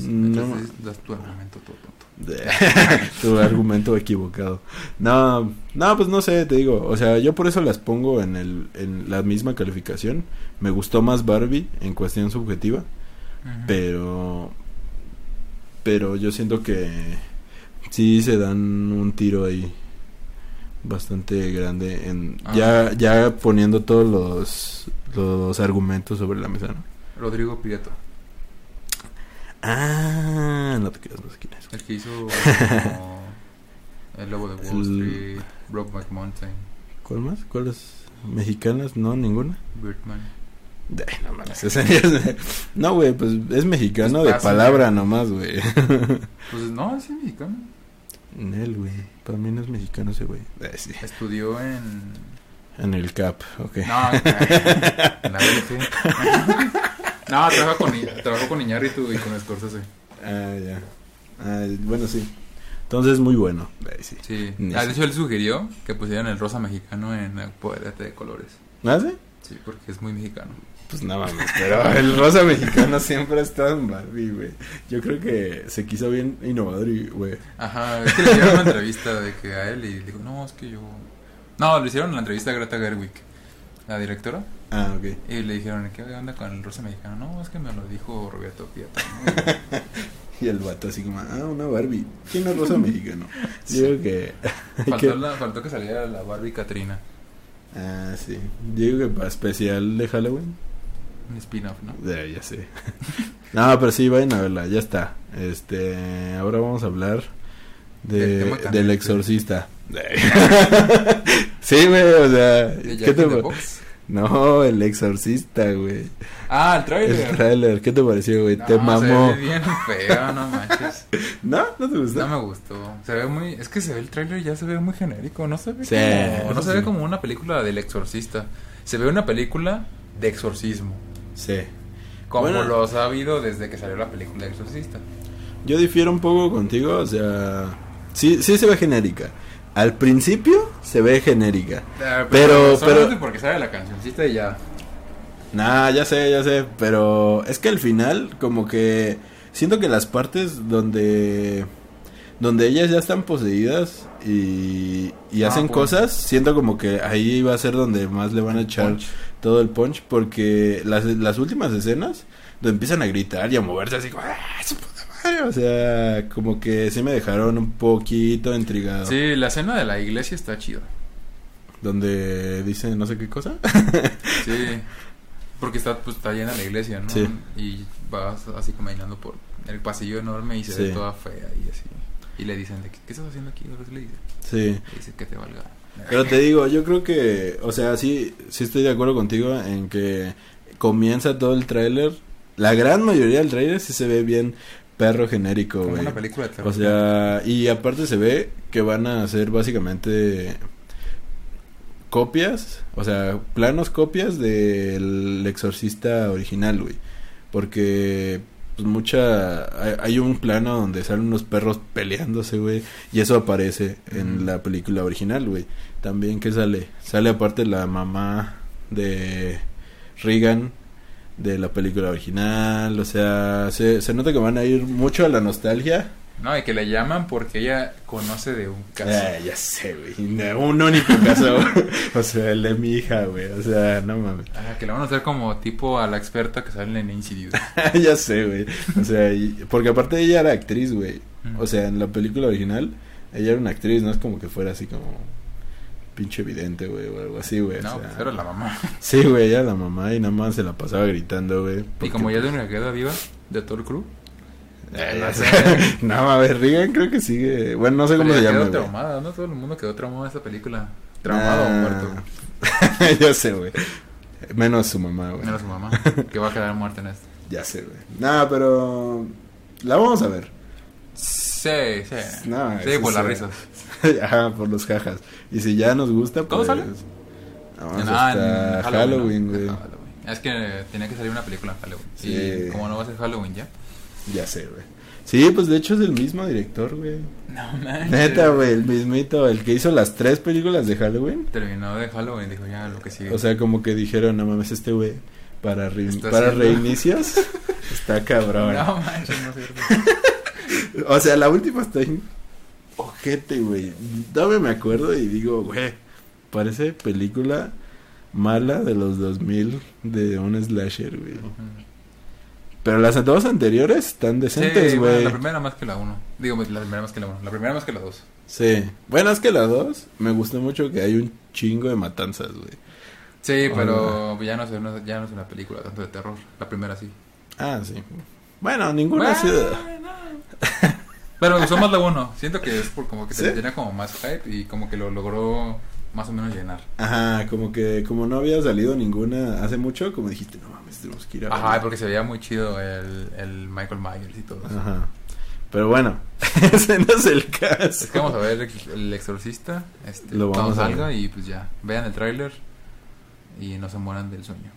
No, Entonces, das tu argumento todo tonto. *laughs* tu argumento equivocado. No, no, pues no sé, te digo, o sea, yo por eso las pongo en el en la misma calificación. Me gustó más Barbie en cuestión subjetiva, pero pero yo siento que sí se dan un tiro ahí bastante grande en Ah. ya ya poniendo todos los los argumentos sobre la mesa, ¿no? Rodrigo Prieto, Ah, no te quedas más quién es. el que hizo *laughs* como El Lobo de Wall El- Street, Brokeback Mountain, ¿Cuál más? ¿Cuáles? ¿Mexicanas? No, ninguna. Birdman. No mames, No, güey, pues es mexicano de Pues pasa, palabra güey. nomás, güey. Pues no, es mexicano. Él, güey. Para mí no es mexicano ese güey. Sí. Estudió en En el CAP, ok. No, en la *laughs* no, trabajo con, trabajo con Iñárritu y con Scorsese. Ah, ya. Ah, bueno, sí. Entonces, muy bueno. Ahí sí. Sí. Ah, de hecho, él sugirió que pusieran el rosa mexicano en el Poderete de colores. ¿Ah, sí? Sí, porque es muy mexicano. Pues nada más, pero el rosa mexicano siempre ha estado en Barbie, güey. Yo creo que se quiso bien innovador y, güey. Ajá, es que le hicieron una entrevista de que a él y dijo, no, es que yo... No, le hicieron la entrevista a Greta Gerwig, la directora, Ah, ok. y le dijeron, ¿qué onda con el rosa mexicano? No, es que me lo dijo Roberto Pieta. ¿no? *laughs* Y el vato así como, ah, una Barbie. ¿Quién es rosa mexicano? Yo creo que... *laughs* Faltó, que- la- faltó que saliera la Barbie Katrina, Ah, sí. Digo que para especial de Halloween. Un spin-off, ¿no? Ya, ya sé. *laughs* no, pero sí, vayan a verla, ya está. Este, ahora vamos a hablar de, candente. del exorcista. *laughs* sí, güey, o sea, De ¿qué te. No, el exorcista, güey. Ah, el El trailer. trailer, ¿qué te pareció, güey? No, ¿Te mamó? Se ve bien feo, no manches. *laughs* ¿No? ¿No te gustó? No me gustó. Se ve muy. Es que se ve el tráiler ya se ve muy genérico. No se ve Sí, como. No se ve como una película del exorcista. Se ve una película de exorcismo. Sí. Como Bueno. los ha habido desde que salió la película exorcista. Yo difiero un poco contigo, o sea, sí, sí se ve genérica. Al principio se ve genérica. Ah, Pero- solamente pero- porque sale la cancioncita y ya. Nah, ya sé, ya sé, pero es que al final como que siento que las partes donde donde ellas ya están poseídas y, y Ah, hacen punch. cosas, siento como que ahí va a ser donde más le van a echar Punch. todo el punch porque las, las últimas escenas donde empiezan a gritar y a moverse así como "Ah, su puta madre", o sea, como que sí me dejaron un poquito intrigado. Sí, la escena de la iglesia está chida. Donde dice no sé qué cosa. *laughs* Sí. Porque está, pues, está llena la iglesia, ¿no? Sí. Y vas así caminando por el pasillo enorme y se Sí. ve toda fea y así. Y le dicen, de, ¿qué, estás haciendo aquí? ¿Qué le dice? sí. Le dice que te valga. Pero te digo, yo creo que, o sea, sí, sí estoy de acuerdo contigo en que comienza todo el tráiler. La gran mayoría del tráiler sí se ve bien perro genérico, Como güey. una película de terror. O sea, y aparte se ve que van a hacer básicamente copias, o sea, planos copias del exorcista original, güey. Porque pues mucha hay, hay un plano donde salen unos perros peleándose, güey, y eso aparece en la película original, güey. También que sale, sale aparte la mamá de Regan de la película original, o sea, se, se nota que van a ir mucho a la nostalgia. No, y que le llaman porque ella conoce de un caso. Ah, ya sé, güey. No, Un único caso. *laughs* o sea, el de mi hija, güey. O sea, no mames. Ah, que le van a hacer como tipo a la experta que sale en Insidious. *laughs* ya sé, güey. O sea, y- porque aparte ella era actriz, güey. O sea, en la película original, ella era una actriz, no es como que fuera así como pinche evidente, güey, o algo así, güey. o No, sea, pues era la mamá. *laughs* Sí, güey, ella era la mamá y nada más se la pasaba gritando, güey. Y como ya de pues, una queda viva de todo el crew. Eh, no sé. *laughs* no, a ver, Regan creo que sigue. Bueno, no sé cómo se llama, quedó traumada, ¿no? Todo el mundo quedó traumado en esta película. Traumado o Ah, muerto. *laughs* ya sé, güey. Menos su mamá, güey. Menos su mamá, que va a quedar muerta en esto. *laughs* Ya sé, güey. Nada, pero. La vamos a ver. Sí, sí. No, sí, por las risas. Ajá, por los jajas. Y si ya nos gusta, pues. ¿Cuándo sale? Vamos Ah, hasta en Halloween, ¿no? güey. Es que tenía que salir una película en Halloween. Sí. Y como no va a ser Halloween ya. Ya sé, güey. Sí, pues de hecho es el mismo director, güey. No manches. Neta, güey, el mismito, el que hizo las tres películas de Halloween. Terminó de Halloween, dijo ya lo que sigue. O sea, como que dijeron, no mames, este güey, para, re- para reinicios, *laughs* está cabrón. no manches, no es cierto. *laughs* O sea, la última está en ojete, güey. Todavía me acuerdo y digo, güey, parece película mala de los 2000 de un slasher, güey. Pero las dos anteriores están decentes, Sí, bueno, güey. la primera más que la uno. Digo, la primera más que la uno. La primera más que la dos. Sí. Bueno, es que la dos me gustó mucho que hay un chingo de matanzas, güey. Sí, pero ya no, es una, ya no es una película tanto de terror. La primera sí. Ah, sí. Bueno, ninguna ha sido... *laughs* Pero me gustó más la uno. Siento que es por como que ¿Sí? se tenía como más hype y como que lo logró más o menos llenar. Ajá, como que como no había salido ninguna hace mucho, como dijiste, no mames, tenemos que ir a Ajá, verla". porque se veía muy chido el, el Michael Myers y todo eso. Ajá. Pero bueno, *laughs* ese no es el caso. Es que vamos a ver el, exorcista. Este, Lo vamos a salga ver. y pues ya. Vean el tráiler y no se mueran del sueño.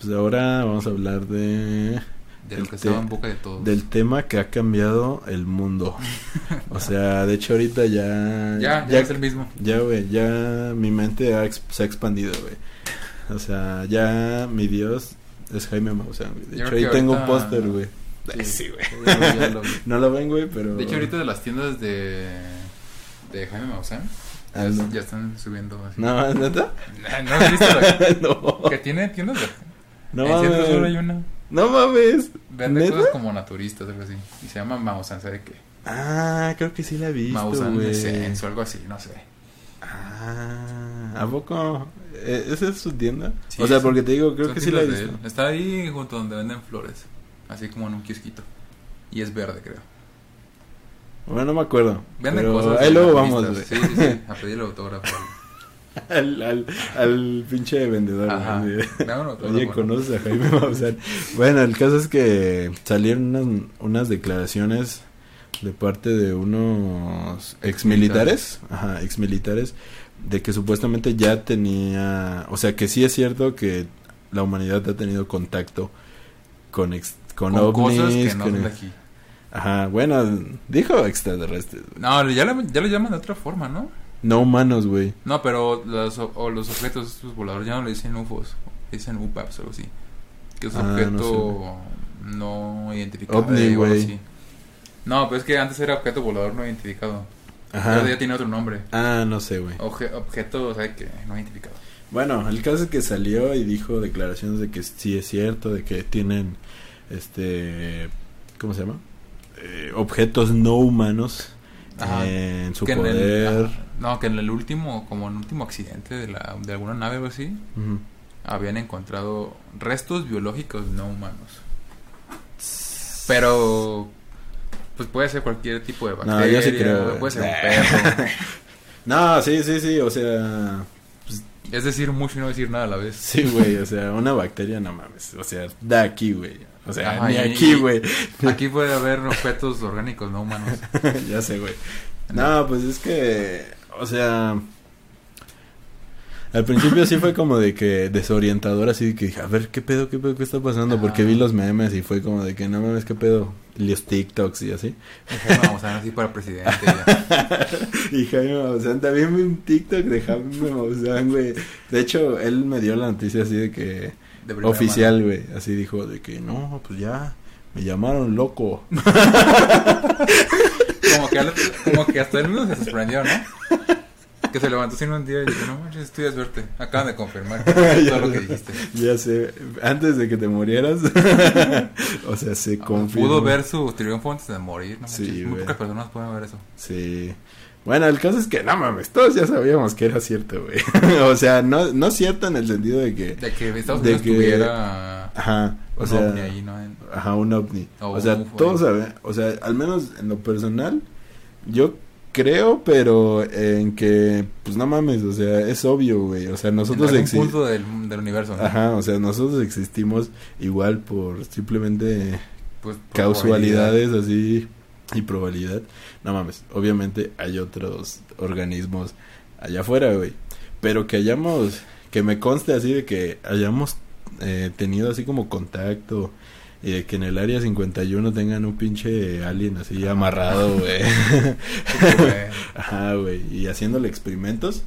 Pues ahora vamos a hablar de De lo que estaba en boca de todos. del tema que ha cambiado el mundo. *laughs* O sea, de hecho ahorita ya Ya, ya, es el mismo. ya, güey, ya mi mente ha se ha expandido, güey. O sea, ya mi Dios es Jaime Maussan, güey. De Yo hecho, ahí tengo un póster, güey. Sí. Sí, güey. Ya lo-. *laughs* No lo ven, güey, pero... De hecho, ahorita de las tiendas de, de Jaime Maussan Ah, ya, no. ya están subiendo así. No, ¿neta? ¿No has visto la- *laughs* no. que tiene tiendas de No en hay una. No mames. Vende cosas como naturistas, algo así. Y se llama Maussan, ¿sabe qué? Ah, creo que sí la he visto, güey. Essence o algo así, no sé. Ah, ¿a poco? ¿E- ¿Esa es su tienda? Sí, o sea, porque te digo, creo que sí la he de visto. Está ahí junto donde venden flores. Así como en un kiosquito. Y es verde, creo. Bueno, no me acuerdo. Venden cosas. ahí de luego vamos, güey. naturistas. Sí, sí, sí. A *laughs* pedir el autógrafo. Al, al, al pinche vendedor. Ajá. autógrafo. Oye, ¿no? ¿conoces a Jaime Maussan? Bueno, el caso es que salieron unas, unas declaraciones de parte de unos exmilitares, ajá, exmilitares, de que supuestamente ya tenía, o sea, que sí es cierto que la humanidad ha tenido contacto con ex- con, Con ovnis, cosas que no con- son de aquí. ajá, bueno, dijo extraterrestres. No, ya lo, ya lo llaman de otra forma, ¿no? No humanos, güey. No, pero los, o los objetos estos voladores ya no le dicen UFOs, le dicen UPAPs o algo así. Que es un Ah, no objeto no, identificado. OVNI, algo güey. No, pero es que antes era objeto volador no identificado. Ajá. Ahora ya tiene otro nombre. Ah, no sé, güey. Obje- objeto, o sea, que no identificado. Bueno, el caso es que salió y dijo declaraciones de que sí es cierto, de que tienen, este, ¿cómo se llama? Eh, objetos no humanos Ajá. en su Que en el- poder. no, que en el último, como en el último accidente de, la, de alguna nave o así, habían encontrado restos biológicos no humanos. Pero, pues puede ser cualquier tipo de No, bacteria, yo sí creo. puede ser un perro. *laughs* No, sí, sí, sí, o sea, es decir mucho y no decir nada a la vez. sí, güey, o sea, una bacteria, no mames, o sea, da aquí, güey, o sea, Ajá, ni y- aquí, y- güey, Aquí puede haber objetos orgánicos no humanos. *laughs* ya sé, güey. No, pues es que, o sea, al principio sí fue como de que desorientador, así de que dije, a ver, ¿qué pedo, qué pedo, qué está pasando? Porque vi los memes y fue como de que, no mames, ¿qué pedo? Y los TikToks y así. A ver así para presidente. ya. *laughs* Y Jaime Maussan, también vi un TikTok de Jaime Maussan, güey. De hecho, él me dio la noticia así de que, De oficial, güey, así dijo de que, no, pues ya, me llamaron loco. *laughs* Como que, como que hasta él mismo se sorprendió, ¿no? Que se levantó sin un día y dijo, no manches, estoy de suerte. Acaban de confirmar todo *laughs* lo que dijiste. Ya sé, antes de que te murieras, *laughs* o sea, se confirmó. Pudo ver su triunfo antes de morir. No Sí, manches, Muy güey. pocas personas pueden ver eso. Sí. Bueno, el caso es que, no mames, todos ya sabíamos que era cierto, güey. *laughs* o sea, no, no cierto en el sentido de que... De que Estados De que- tuviera Ajá, o un sea... ovni ahí, ¿no? Ajá, un ovni. O O, sea, todos saben, o sea, al menos en lo personal, yo creo, pero en que, pues no mames, o sea, es obvio, güey. O sea, nosotros existimos... punto del, del universo. ¿no? Ajá, o sea, nosotros existimos igual por simplemente Pues, por causalidades así y probabilidad. No mames, obviamente hay otros organismos allá afuera, güey. Pero que hayamos, que me conste así de que hayamos eh, tenido así como contacto y de que en el área 51 tengan un pinche alien así Ajá. amarrado, *laughs* güey. Ajá, güey, y haciéndole experimentos.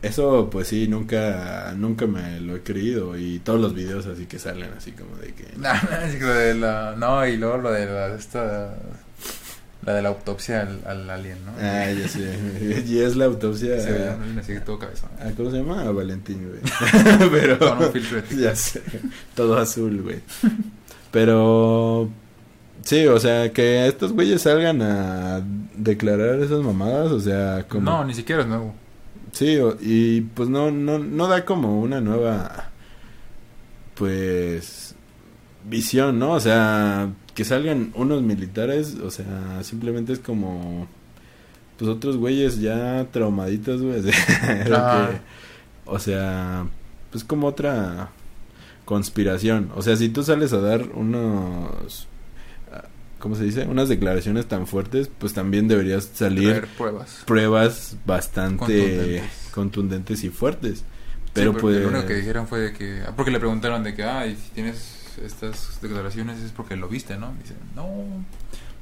Eso, pues sí, nunca, nunca me lo he creído. Y todos los videos así que salen así como de que... *laughs* No, y luego lo de la, esta, la de la autopsia al, al alien, ¿no? Ah, ya sé. *laughs* Y es la autopsia. Se veía un alien así todo cabezón. Ah, ¿Cómo se llama? A Valentín, güey. *laughs* *laughs* Pero. Con un filtro Ya sé. Todo azul, güey. Pero. Sí, o sea, que estos güeyes salgan a declarar esas mamadas, o sea, como. No, ni siquiera es nuevo. Sí, y pues no, no, no da como una nueva. Pues. Visión, ¿no? O sea, que salgan unos militares, o sea, simplemente es como. Pues otros güeyes ya traumaditos, güey. *laughs* o sea, pues como otra conspiración. O sea, si tú sales a dar unos. ¿cómo se dice? Unas declaraciones tan fuertes, pues también deberías salir Traer pruebas. pruebas bastante Contundentes. contundentes y fuertes. Sí, Pero porque pues Lo único que dijeron fue de que. ah, Porque le preguntaron de que, ah, y si tienes estas declaraciones es porque lo viste, ¿no? Dice, no.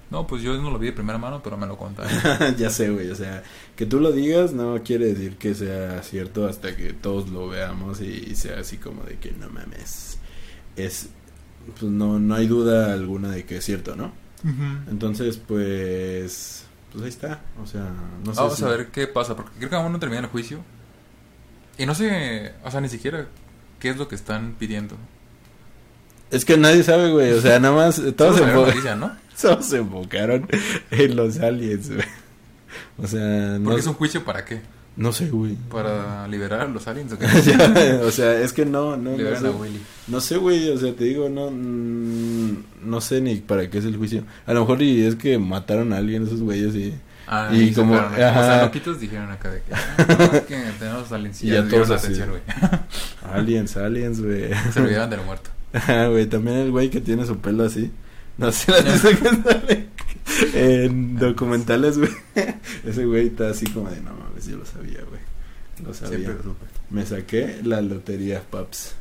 No, pues yo no lo vi de primera mano, pero me lo contaron. *laughs* ya sé, güey, o sea, que tú lo digas no quiere decir que sea cierto hasta que todos lo veamos y, sea así como de que no mames. Es pues no no hay duda alguna de que es cierto, ¿no? Entonces, pues pues ahí está, o sea, no sé Vamos si- a ver qué pasa, porque creo que aún no termina el juicio. Y no sé, o sea, ni siquiera qué es lo que están pidiendo. Es que nadie sabe, güey, o sea, nada más todos se, enfo- *laughs* todos se enfocaron en los aliens, güey. O sea, no, Porque es un juicio para qué? no sé, güey. ¿Para liberar a los aliens o qué? *laughs* Ya, o sea, es que no, no, no sé. a Willy. No sé, güey, o sea, te digo, no mm, no sé ni para qué es el juicio. A lo mejor y es que mataron a alguien esos güeyes y Ah, Y y como- como, como ajá. loquitos dijeron acá de que, ah, no, es que tenemos *laughs* aliens Y ya ya todos así. atención, aliens, aliens, güey. Se olvidaron del muerto. Ajá, güey, también el güey que tiene su pelo así. No sé, la que sale *laughs* en documentales, güey. *laughs* Ese güey está así como de, no mames, yo lo sabía, güey. Lo sabía. Siempre. Me saqué la lotería, paps.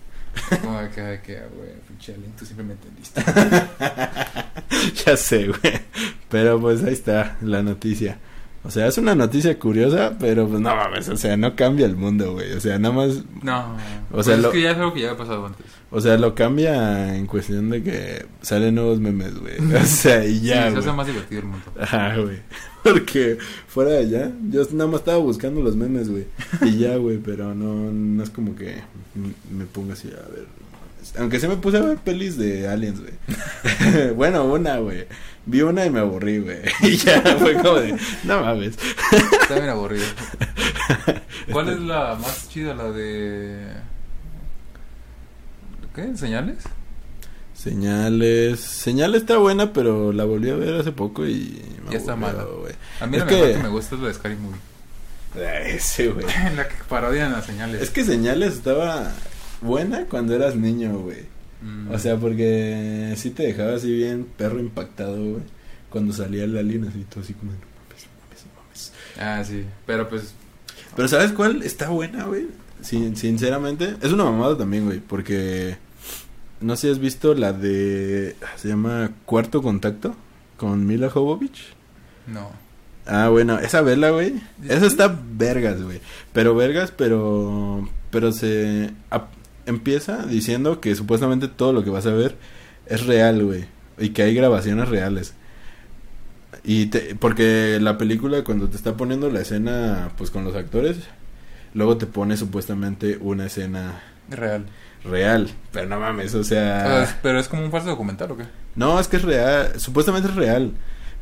Como acá ah, güey, pinche tú siempre me entendiste. *laughs* ya sé, güey. Pero pues ahí está la noticia. O sea, es una noticia curiosa, pero pues no mames, o sea, no cambia el mundo, güey. O sea, nada más, No, O sea, lo- es que ya es algo que ya ha pasado antes. o sea, lo cambia en cuestión de que salen nuevos memes, güey. *laughs* O sea, y ya, sí, se hace más divertido el mundo. Ajá, güey. *laughs* Porque fuera de allá, yo nada más estaba buscando los memes, güey. Y ya, güey, pero no, no es como que me ponga así a ver. Aunque se me puse a ver pelis de aliens, güey. *laughs* bueno, una, güey. Vi una y me aburrí, güey. *laughs* Y ya fue como de, no mames. Está bien aburrido. *laughs* ¿Cuál es la más chida? La de... ¿Qué? ¿Señales? Señales. Señales está buena, pero la volví a ver hace poco y me Ya está mala. güey. A mí Es la que- que me gusta es la de Scary Movie. Ese, güey. En la que parodian las señales. Es que Señales estaba buena cuando eras niño, güey. Mm. O sea, porque sí te dejaba así bien perro impactado, güey. Cuando salía el alien así, todo así como, no mames, no mames, no mames. Ah, sí. Pero pues... Pero ¿sabes cuál está buena, güey? Sin- sinceramente, es una mamada también, güey, porque no sé si has visto la de se llama Cuarto Contacto con Mila Jovovich. No. Ah, bueno, esa vela, güey. ¿Dice Esa está vergas, güey. Pero vergas, pero pero se empieza diciendo que supuestamente todo lo que vas a ver es real, güey, y que hay grabaciones reales. Y te, porque la película cuando te está poniendo la escena pues con los actores, luego te pone supuestamente una escena Real. real, pero no mames, o O sea, pero es como un falso documental, ¿o qué? no, es que es real, supuestamente es real,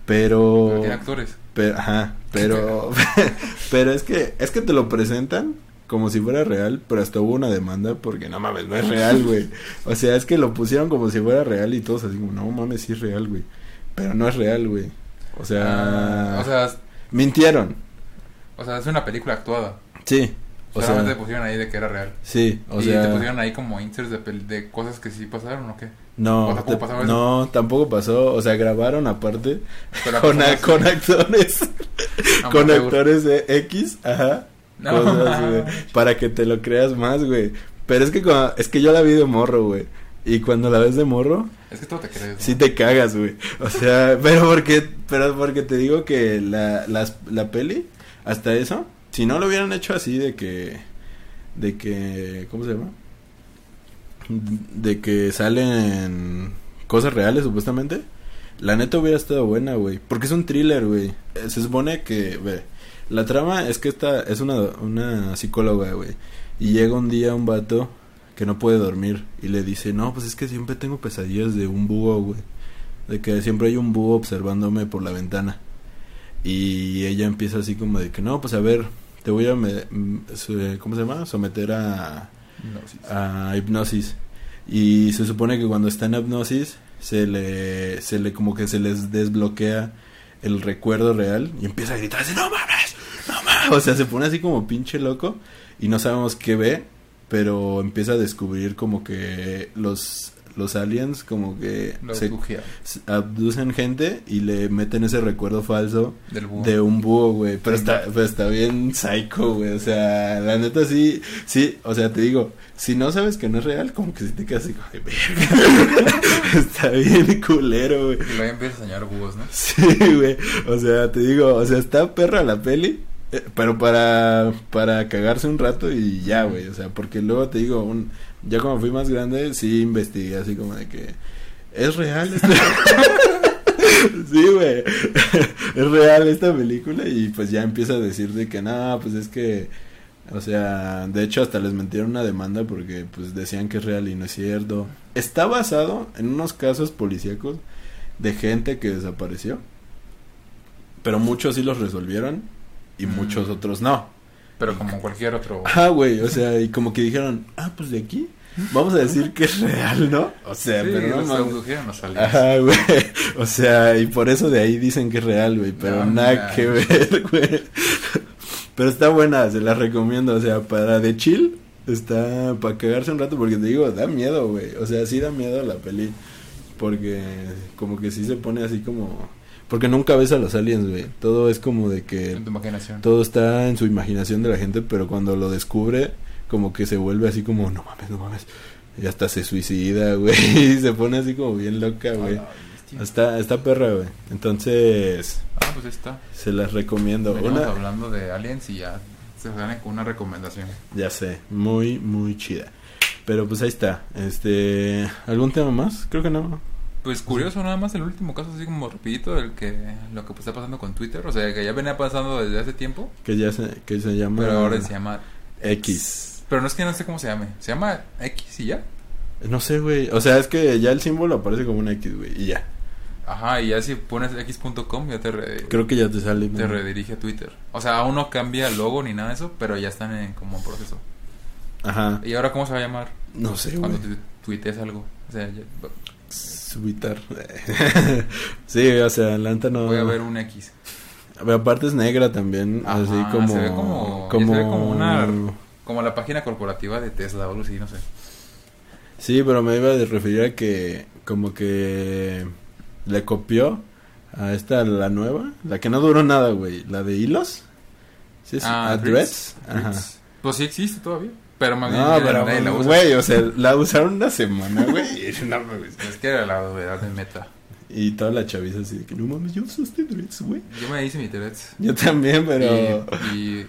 Pero pero tiene actores. pero, ajá, pero, *laughs* *laughs* pero es que, es que te lo presentan como si fuera real, pero hasta hubo una demanda porque no mames, no es real, güey. O sea, es que lo pusieron como si fuera real y todos así como, no mames, sí es real, güey. Pero no es real, güey. O sea, Ah, o sea, mintieron. o sea, es una película actuada. Sí. O Solamente sea, te pusieron ahí de que era real. sí, o y sea, te pusieron ahí como inserts de, de cosas que sí pasaron o qué. no, ¿O tampoco te- pasó eso? no, tampoco pasó, o sea, grabaron aparte *laughs* con, *laughs* a- con actores, con Amateur. actores de X, ajá, No, cosas, güey, para que te lo creas más, güey. Pero es que cuando- es que yo la vi de morro, güey. Y cuando la ves de morro, Es que todo te crees. ¿no? sí te cagas, güey. O sea, *laughs* pero porque pero porque te digo que la las- la peli hasta eso, si no lo hubieran hecho así de que de que ¿cómo se llama? De que salen cosas reales supuestamente. La neta hubiera estado buena, güey, porque es un thriller, güey. Eh, Se supone que ve, la trama es que esta es una una psicóloga, güey, y llega un día un vato que no puede dormir y le dice, "No, pues es que siempre tengo pesadillas de un búho, güey." De que siempre hay un búho observándome por la ventana. Y ella empieza así como de que, "No, pues a ver, te voy a me- mm, ¿cómo se llama? someter a sí. a hipnosis y se supone que cuando está en hipnosis se le se le como que se les desbloquea el recuerdo real y empieza a gritar así no mames no mames o sea se pone así como pinche loco y no sabemos qué ve pero empieza a descubrir como que los los aliens como que Lo se abducen gente y le meten ese recuerdo falso del búho. de un búho, güey. Pero Sí, está, pero está bien psycho, güey. O sea, la neta sí, sí, o sea, te digo, si no sabes que no es real, como que si te quedas así *laughs* está bien culero, güey. Y luego empiezas a soñar búhos, ¿no? Sí, güey. O sea, te digo, o sea, está perra la peli. eh, Pero para, para cagarse un rato y ya, güey. O sea, porque luego te digo, un, ya como fui más grande, sí investigué así como de que es real esta... *laughs* sí, güey. *laughs* es real esta película y pues ya empieza a decir de que no, pues es que... O sea, de hecho hasta les metieron una demanda porque pues decían que es real y no es cierto. Está basado en unos casos policíacos de gente que desapareció. Pero muchos sí los resolvieron y muchos otros no. Pero como cualquier otro. *laughs* Ah, güey, o sea, y como que dijeron, ah, pues de aquí vamos a decir que es real, ¿no? O sea, sí, pero no mames. Ajá, *laughs* güey. O sea, y por eso de ahí dicen que es real, güey. Pero No, nada que ver, *laughs* güey. Pero está buena, se la recomiendo. O sea, para de chill, está para cagarse un rato. Porque te digo, da miedo, güey. O sea, sí da miedo la peli. Porque como que sí se pone así como... Porque nunca ves a los aliens, güey. Todo es como de que... En tu imaginación. Todo está en su imaginación de la gente, pero cuando lo descubre, como que se vuelve así como, no mames, no mames. Y hasta se suicida, *laughs* güey. Y se pone así como bien loca, güey. Está, está perra, güey. Entonces, Ah, pues ahí está. se las recomiendo. Venimos Una, hablando de aliens y ya se salen con una recomendación. ya sé, muy, muy chida. Pero pues ahí está. Este, ¿algún tema más? Creo que no. Pues curioso nada más el último caso así como rapidito el que lo que está pasando con Twitter, o sea, que ya venía pasando desde hace tiempo, Que ya se, que se llama pero ahora se llama X. Pero no es que no sé cómo se llame. Se llama X y ya. No sé, güey. O sea, es que ya el símbolo aparece como una X, güey. Y ya. Ajá, y ya si pones x.com ya te, re- Creo que ya te sale. te redirige a Twitter. O sea, aún no cambia el logo ni nada de eso, pero ya están en como en proceso. Ajá. ¿Y ahora cómo se va a llamar? No sé, güey. Cuando tu- tuitees algo. O sea, ya- Subitar. *laughs* sí, o sea, Atlanta no. voy a ver un X. Aparte es negra también, Ajá, así como. se ve como- ya se ve como una- Como la página corporativa de Tesla o algo así, no sé. Sí, pero me iba a referir a que como que le copió a esta, la nueva, la que no duró nada, güey, la de hilos. ¿Sí es? Ah, ¿A Threads. Ajá. Pues sí existe todavía. Pero más bien No, ya pero, nadie la usa. güey, o sea, la usaron una semana, güey. *laughs* no. Es que era la novedad de Meta. Y toda la chaviza así de que no mames, yo usaste Threads, güey. Yo me hice mi Threads. Yo también, pero. Y, y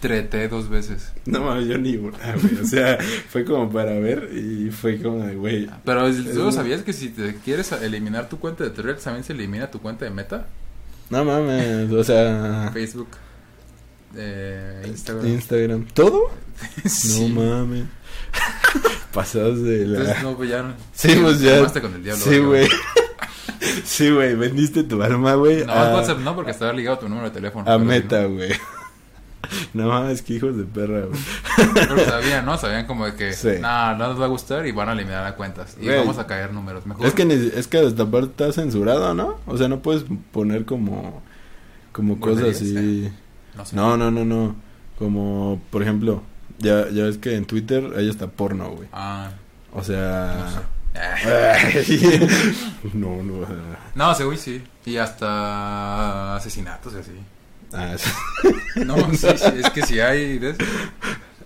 treté dos veces. No mames, yo ni una, güey. O sea, fue como para ver y fue como de, güey. Pero ¿tú muy- sabías que si te quieres eliminar tu cuenta de Threads, también se elimina tu cuenta de Meta? No mames, o sea. Facebook, eh, Instagram. Instagram. ¿Todo? *laughs* Sí. No mames. *laughs* Pasados de la. Entonces, no, pues ya. Sí, pues ya. tomaste con el diablo. Sí, güey. *laughs* Sí, güey, vendiste tu alma, güey. No, a, WhatsApp no, porque estaba ligado a tu número de teléfono. a Meta, güey. No mames, que hijos de perra, güey. Pero sabían, ¿no? Sabían como de que, Sí. no, no nos va a gustar y van a eliminar las cuentas. Y vamos a caer números. Mejor. Es que, es que hasta parte está censurado, ¿no? O sea, no puedes poner como. Como cosas así. No, sé. No, no, no, no. Como, por ejemplo, ya, ya ves que en Twitter hay hasta porno, güey. Ah, O sea. no sé. Ah. *laughs* No, no. No, seguro sí. Y hasta asesinatos y así. Ah, sí. No, sí, sí, es que si hay. ¿ves?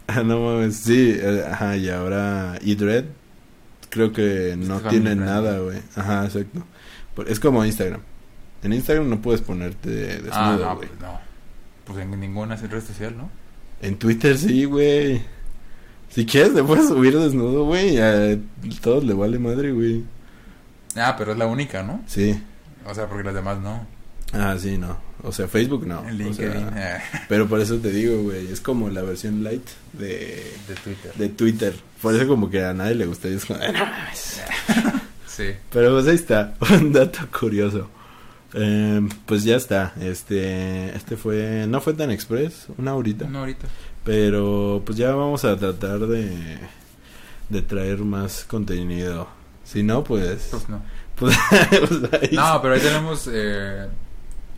Ah, no mames, sí, eh, ajá, y ahora Edred creo que no Family tiene nada, güey. Ajá, exacto. Es como Instagram. En Instagram no puedes ponerte Ah, desnudo, no, güey. pues no. Pues en ninguna red social, ¿no? En Twitter sí, güey. Si quieres te puedes subir desnudo, güey, a todos le vale madre, güey. Ah, pero es la única, ¿no? Sí. O sea, porque las demás no. Ah, sí, no. O sea, Facebook no. En O LinkedIn. sea, eh, *laughs* pero por eso te digo, güey, es como la versión light de, de Twitter. de Twitter. Por eso como que a nadie le gusta. y. *laughs* Sí. Pero pues ahí está, *laughs* un dato curioso. Eh, pues ya está, este, este fue, no fue tan express, una horita, No, ahorita. pero pues ya vamos a tratar de, de traer más contenido. Si no, pues, Pues no. pues, *laughs* pues ahí No, pero ahí tenemos eh,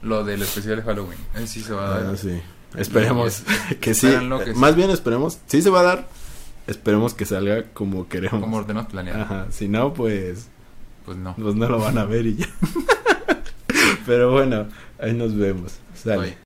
lo del especial de Halloween. Sí se va a dar. Bueno, sí. Esperemos es- que sí. que Más bien esperemos. Sí se va a dar. esperemos que salga como queremos. Como lo tenemos planeado. Ajá, si no, pues, Pues no. pues no lo van a ver y ya. *laughs* Pero bueno, ahí nos vemos. Sale.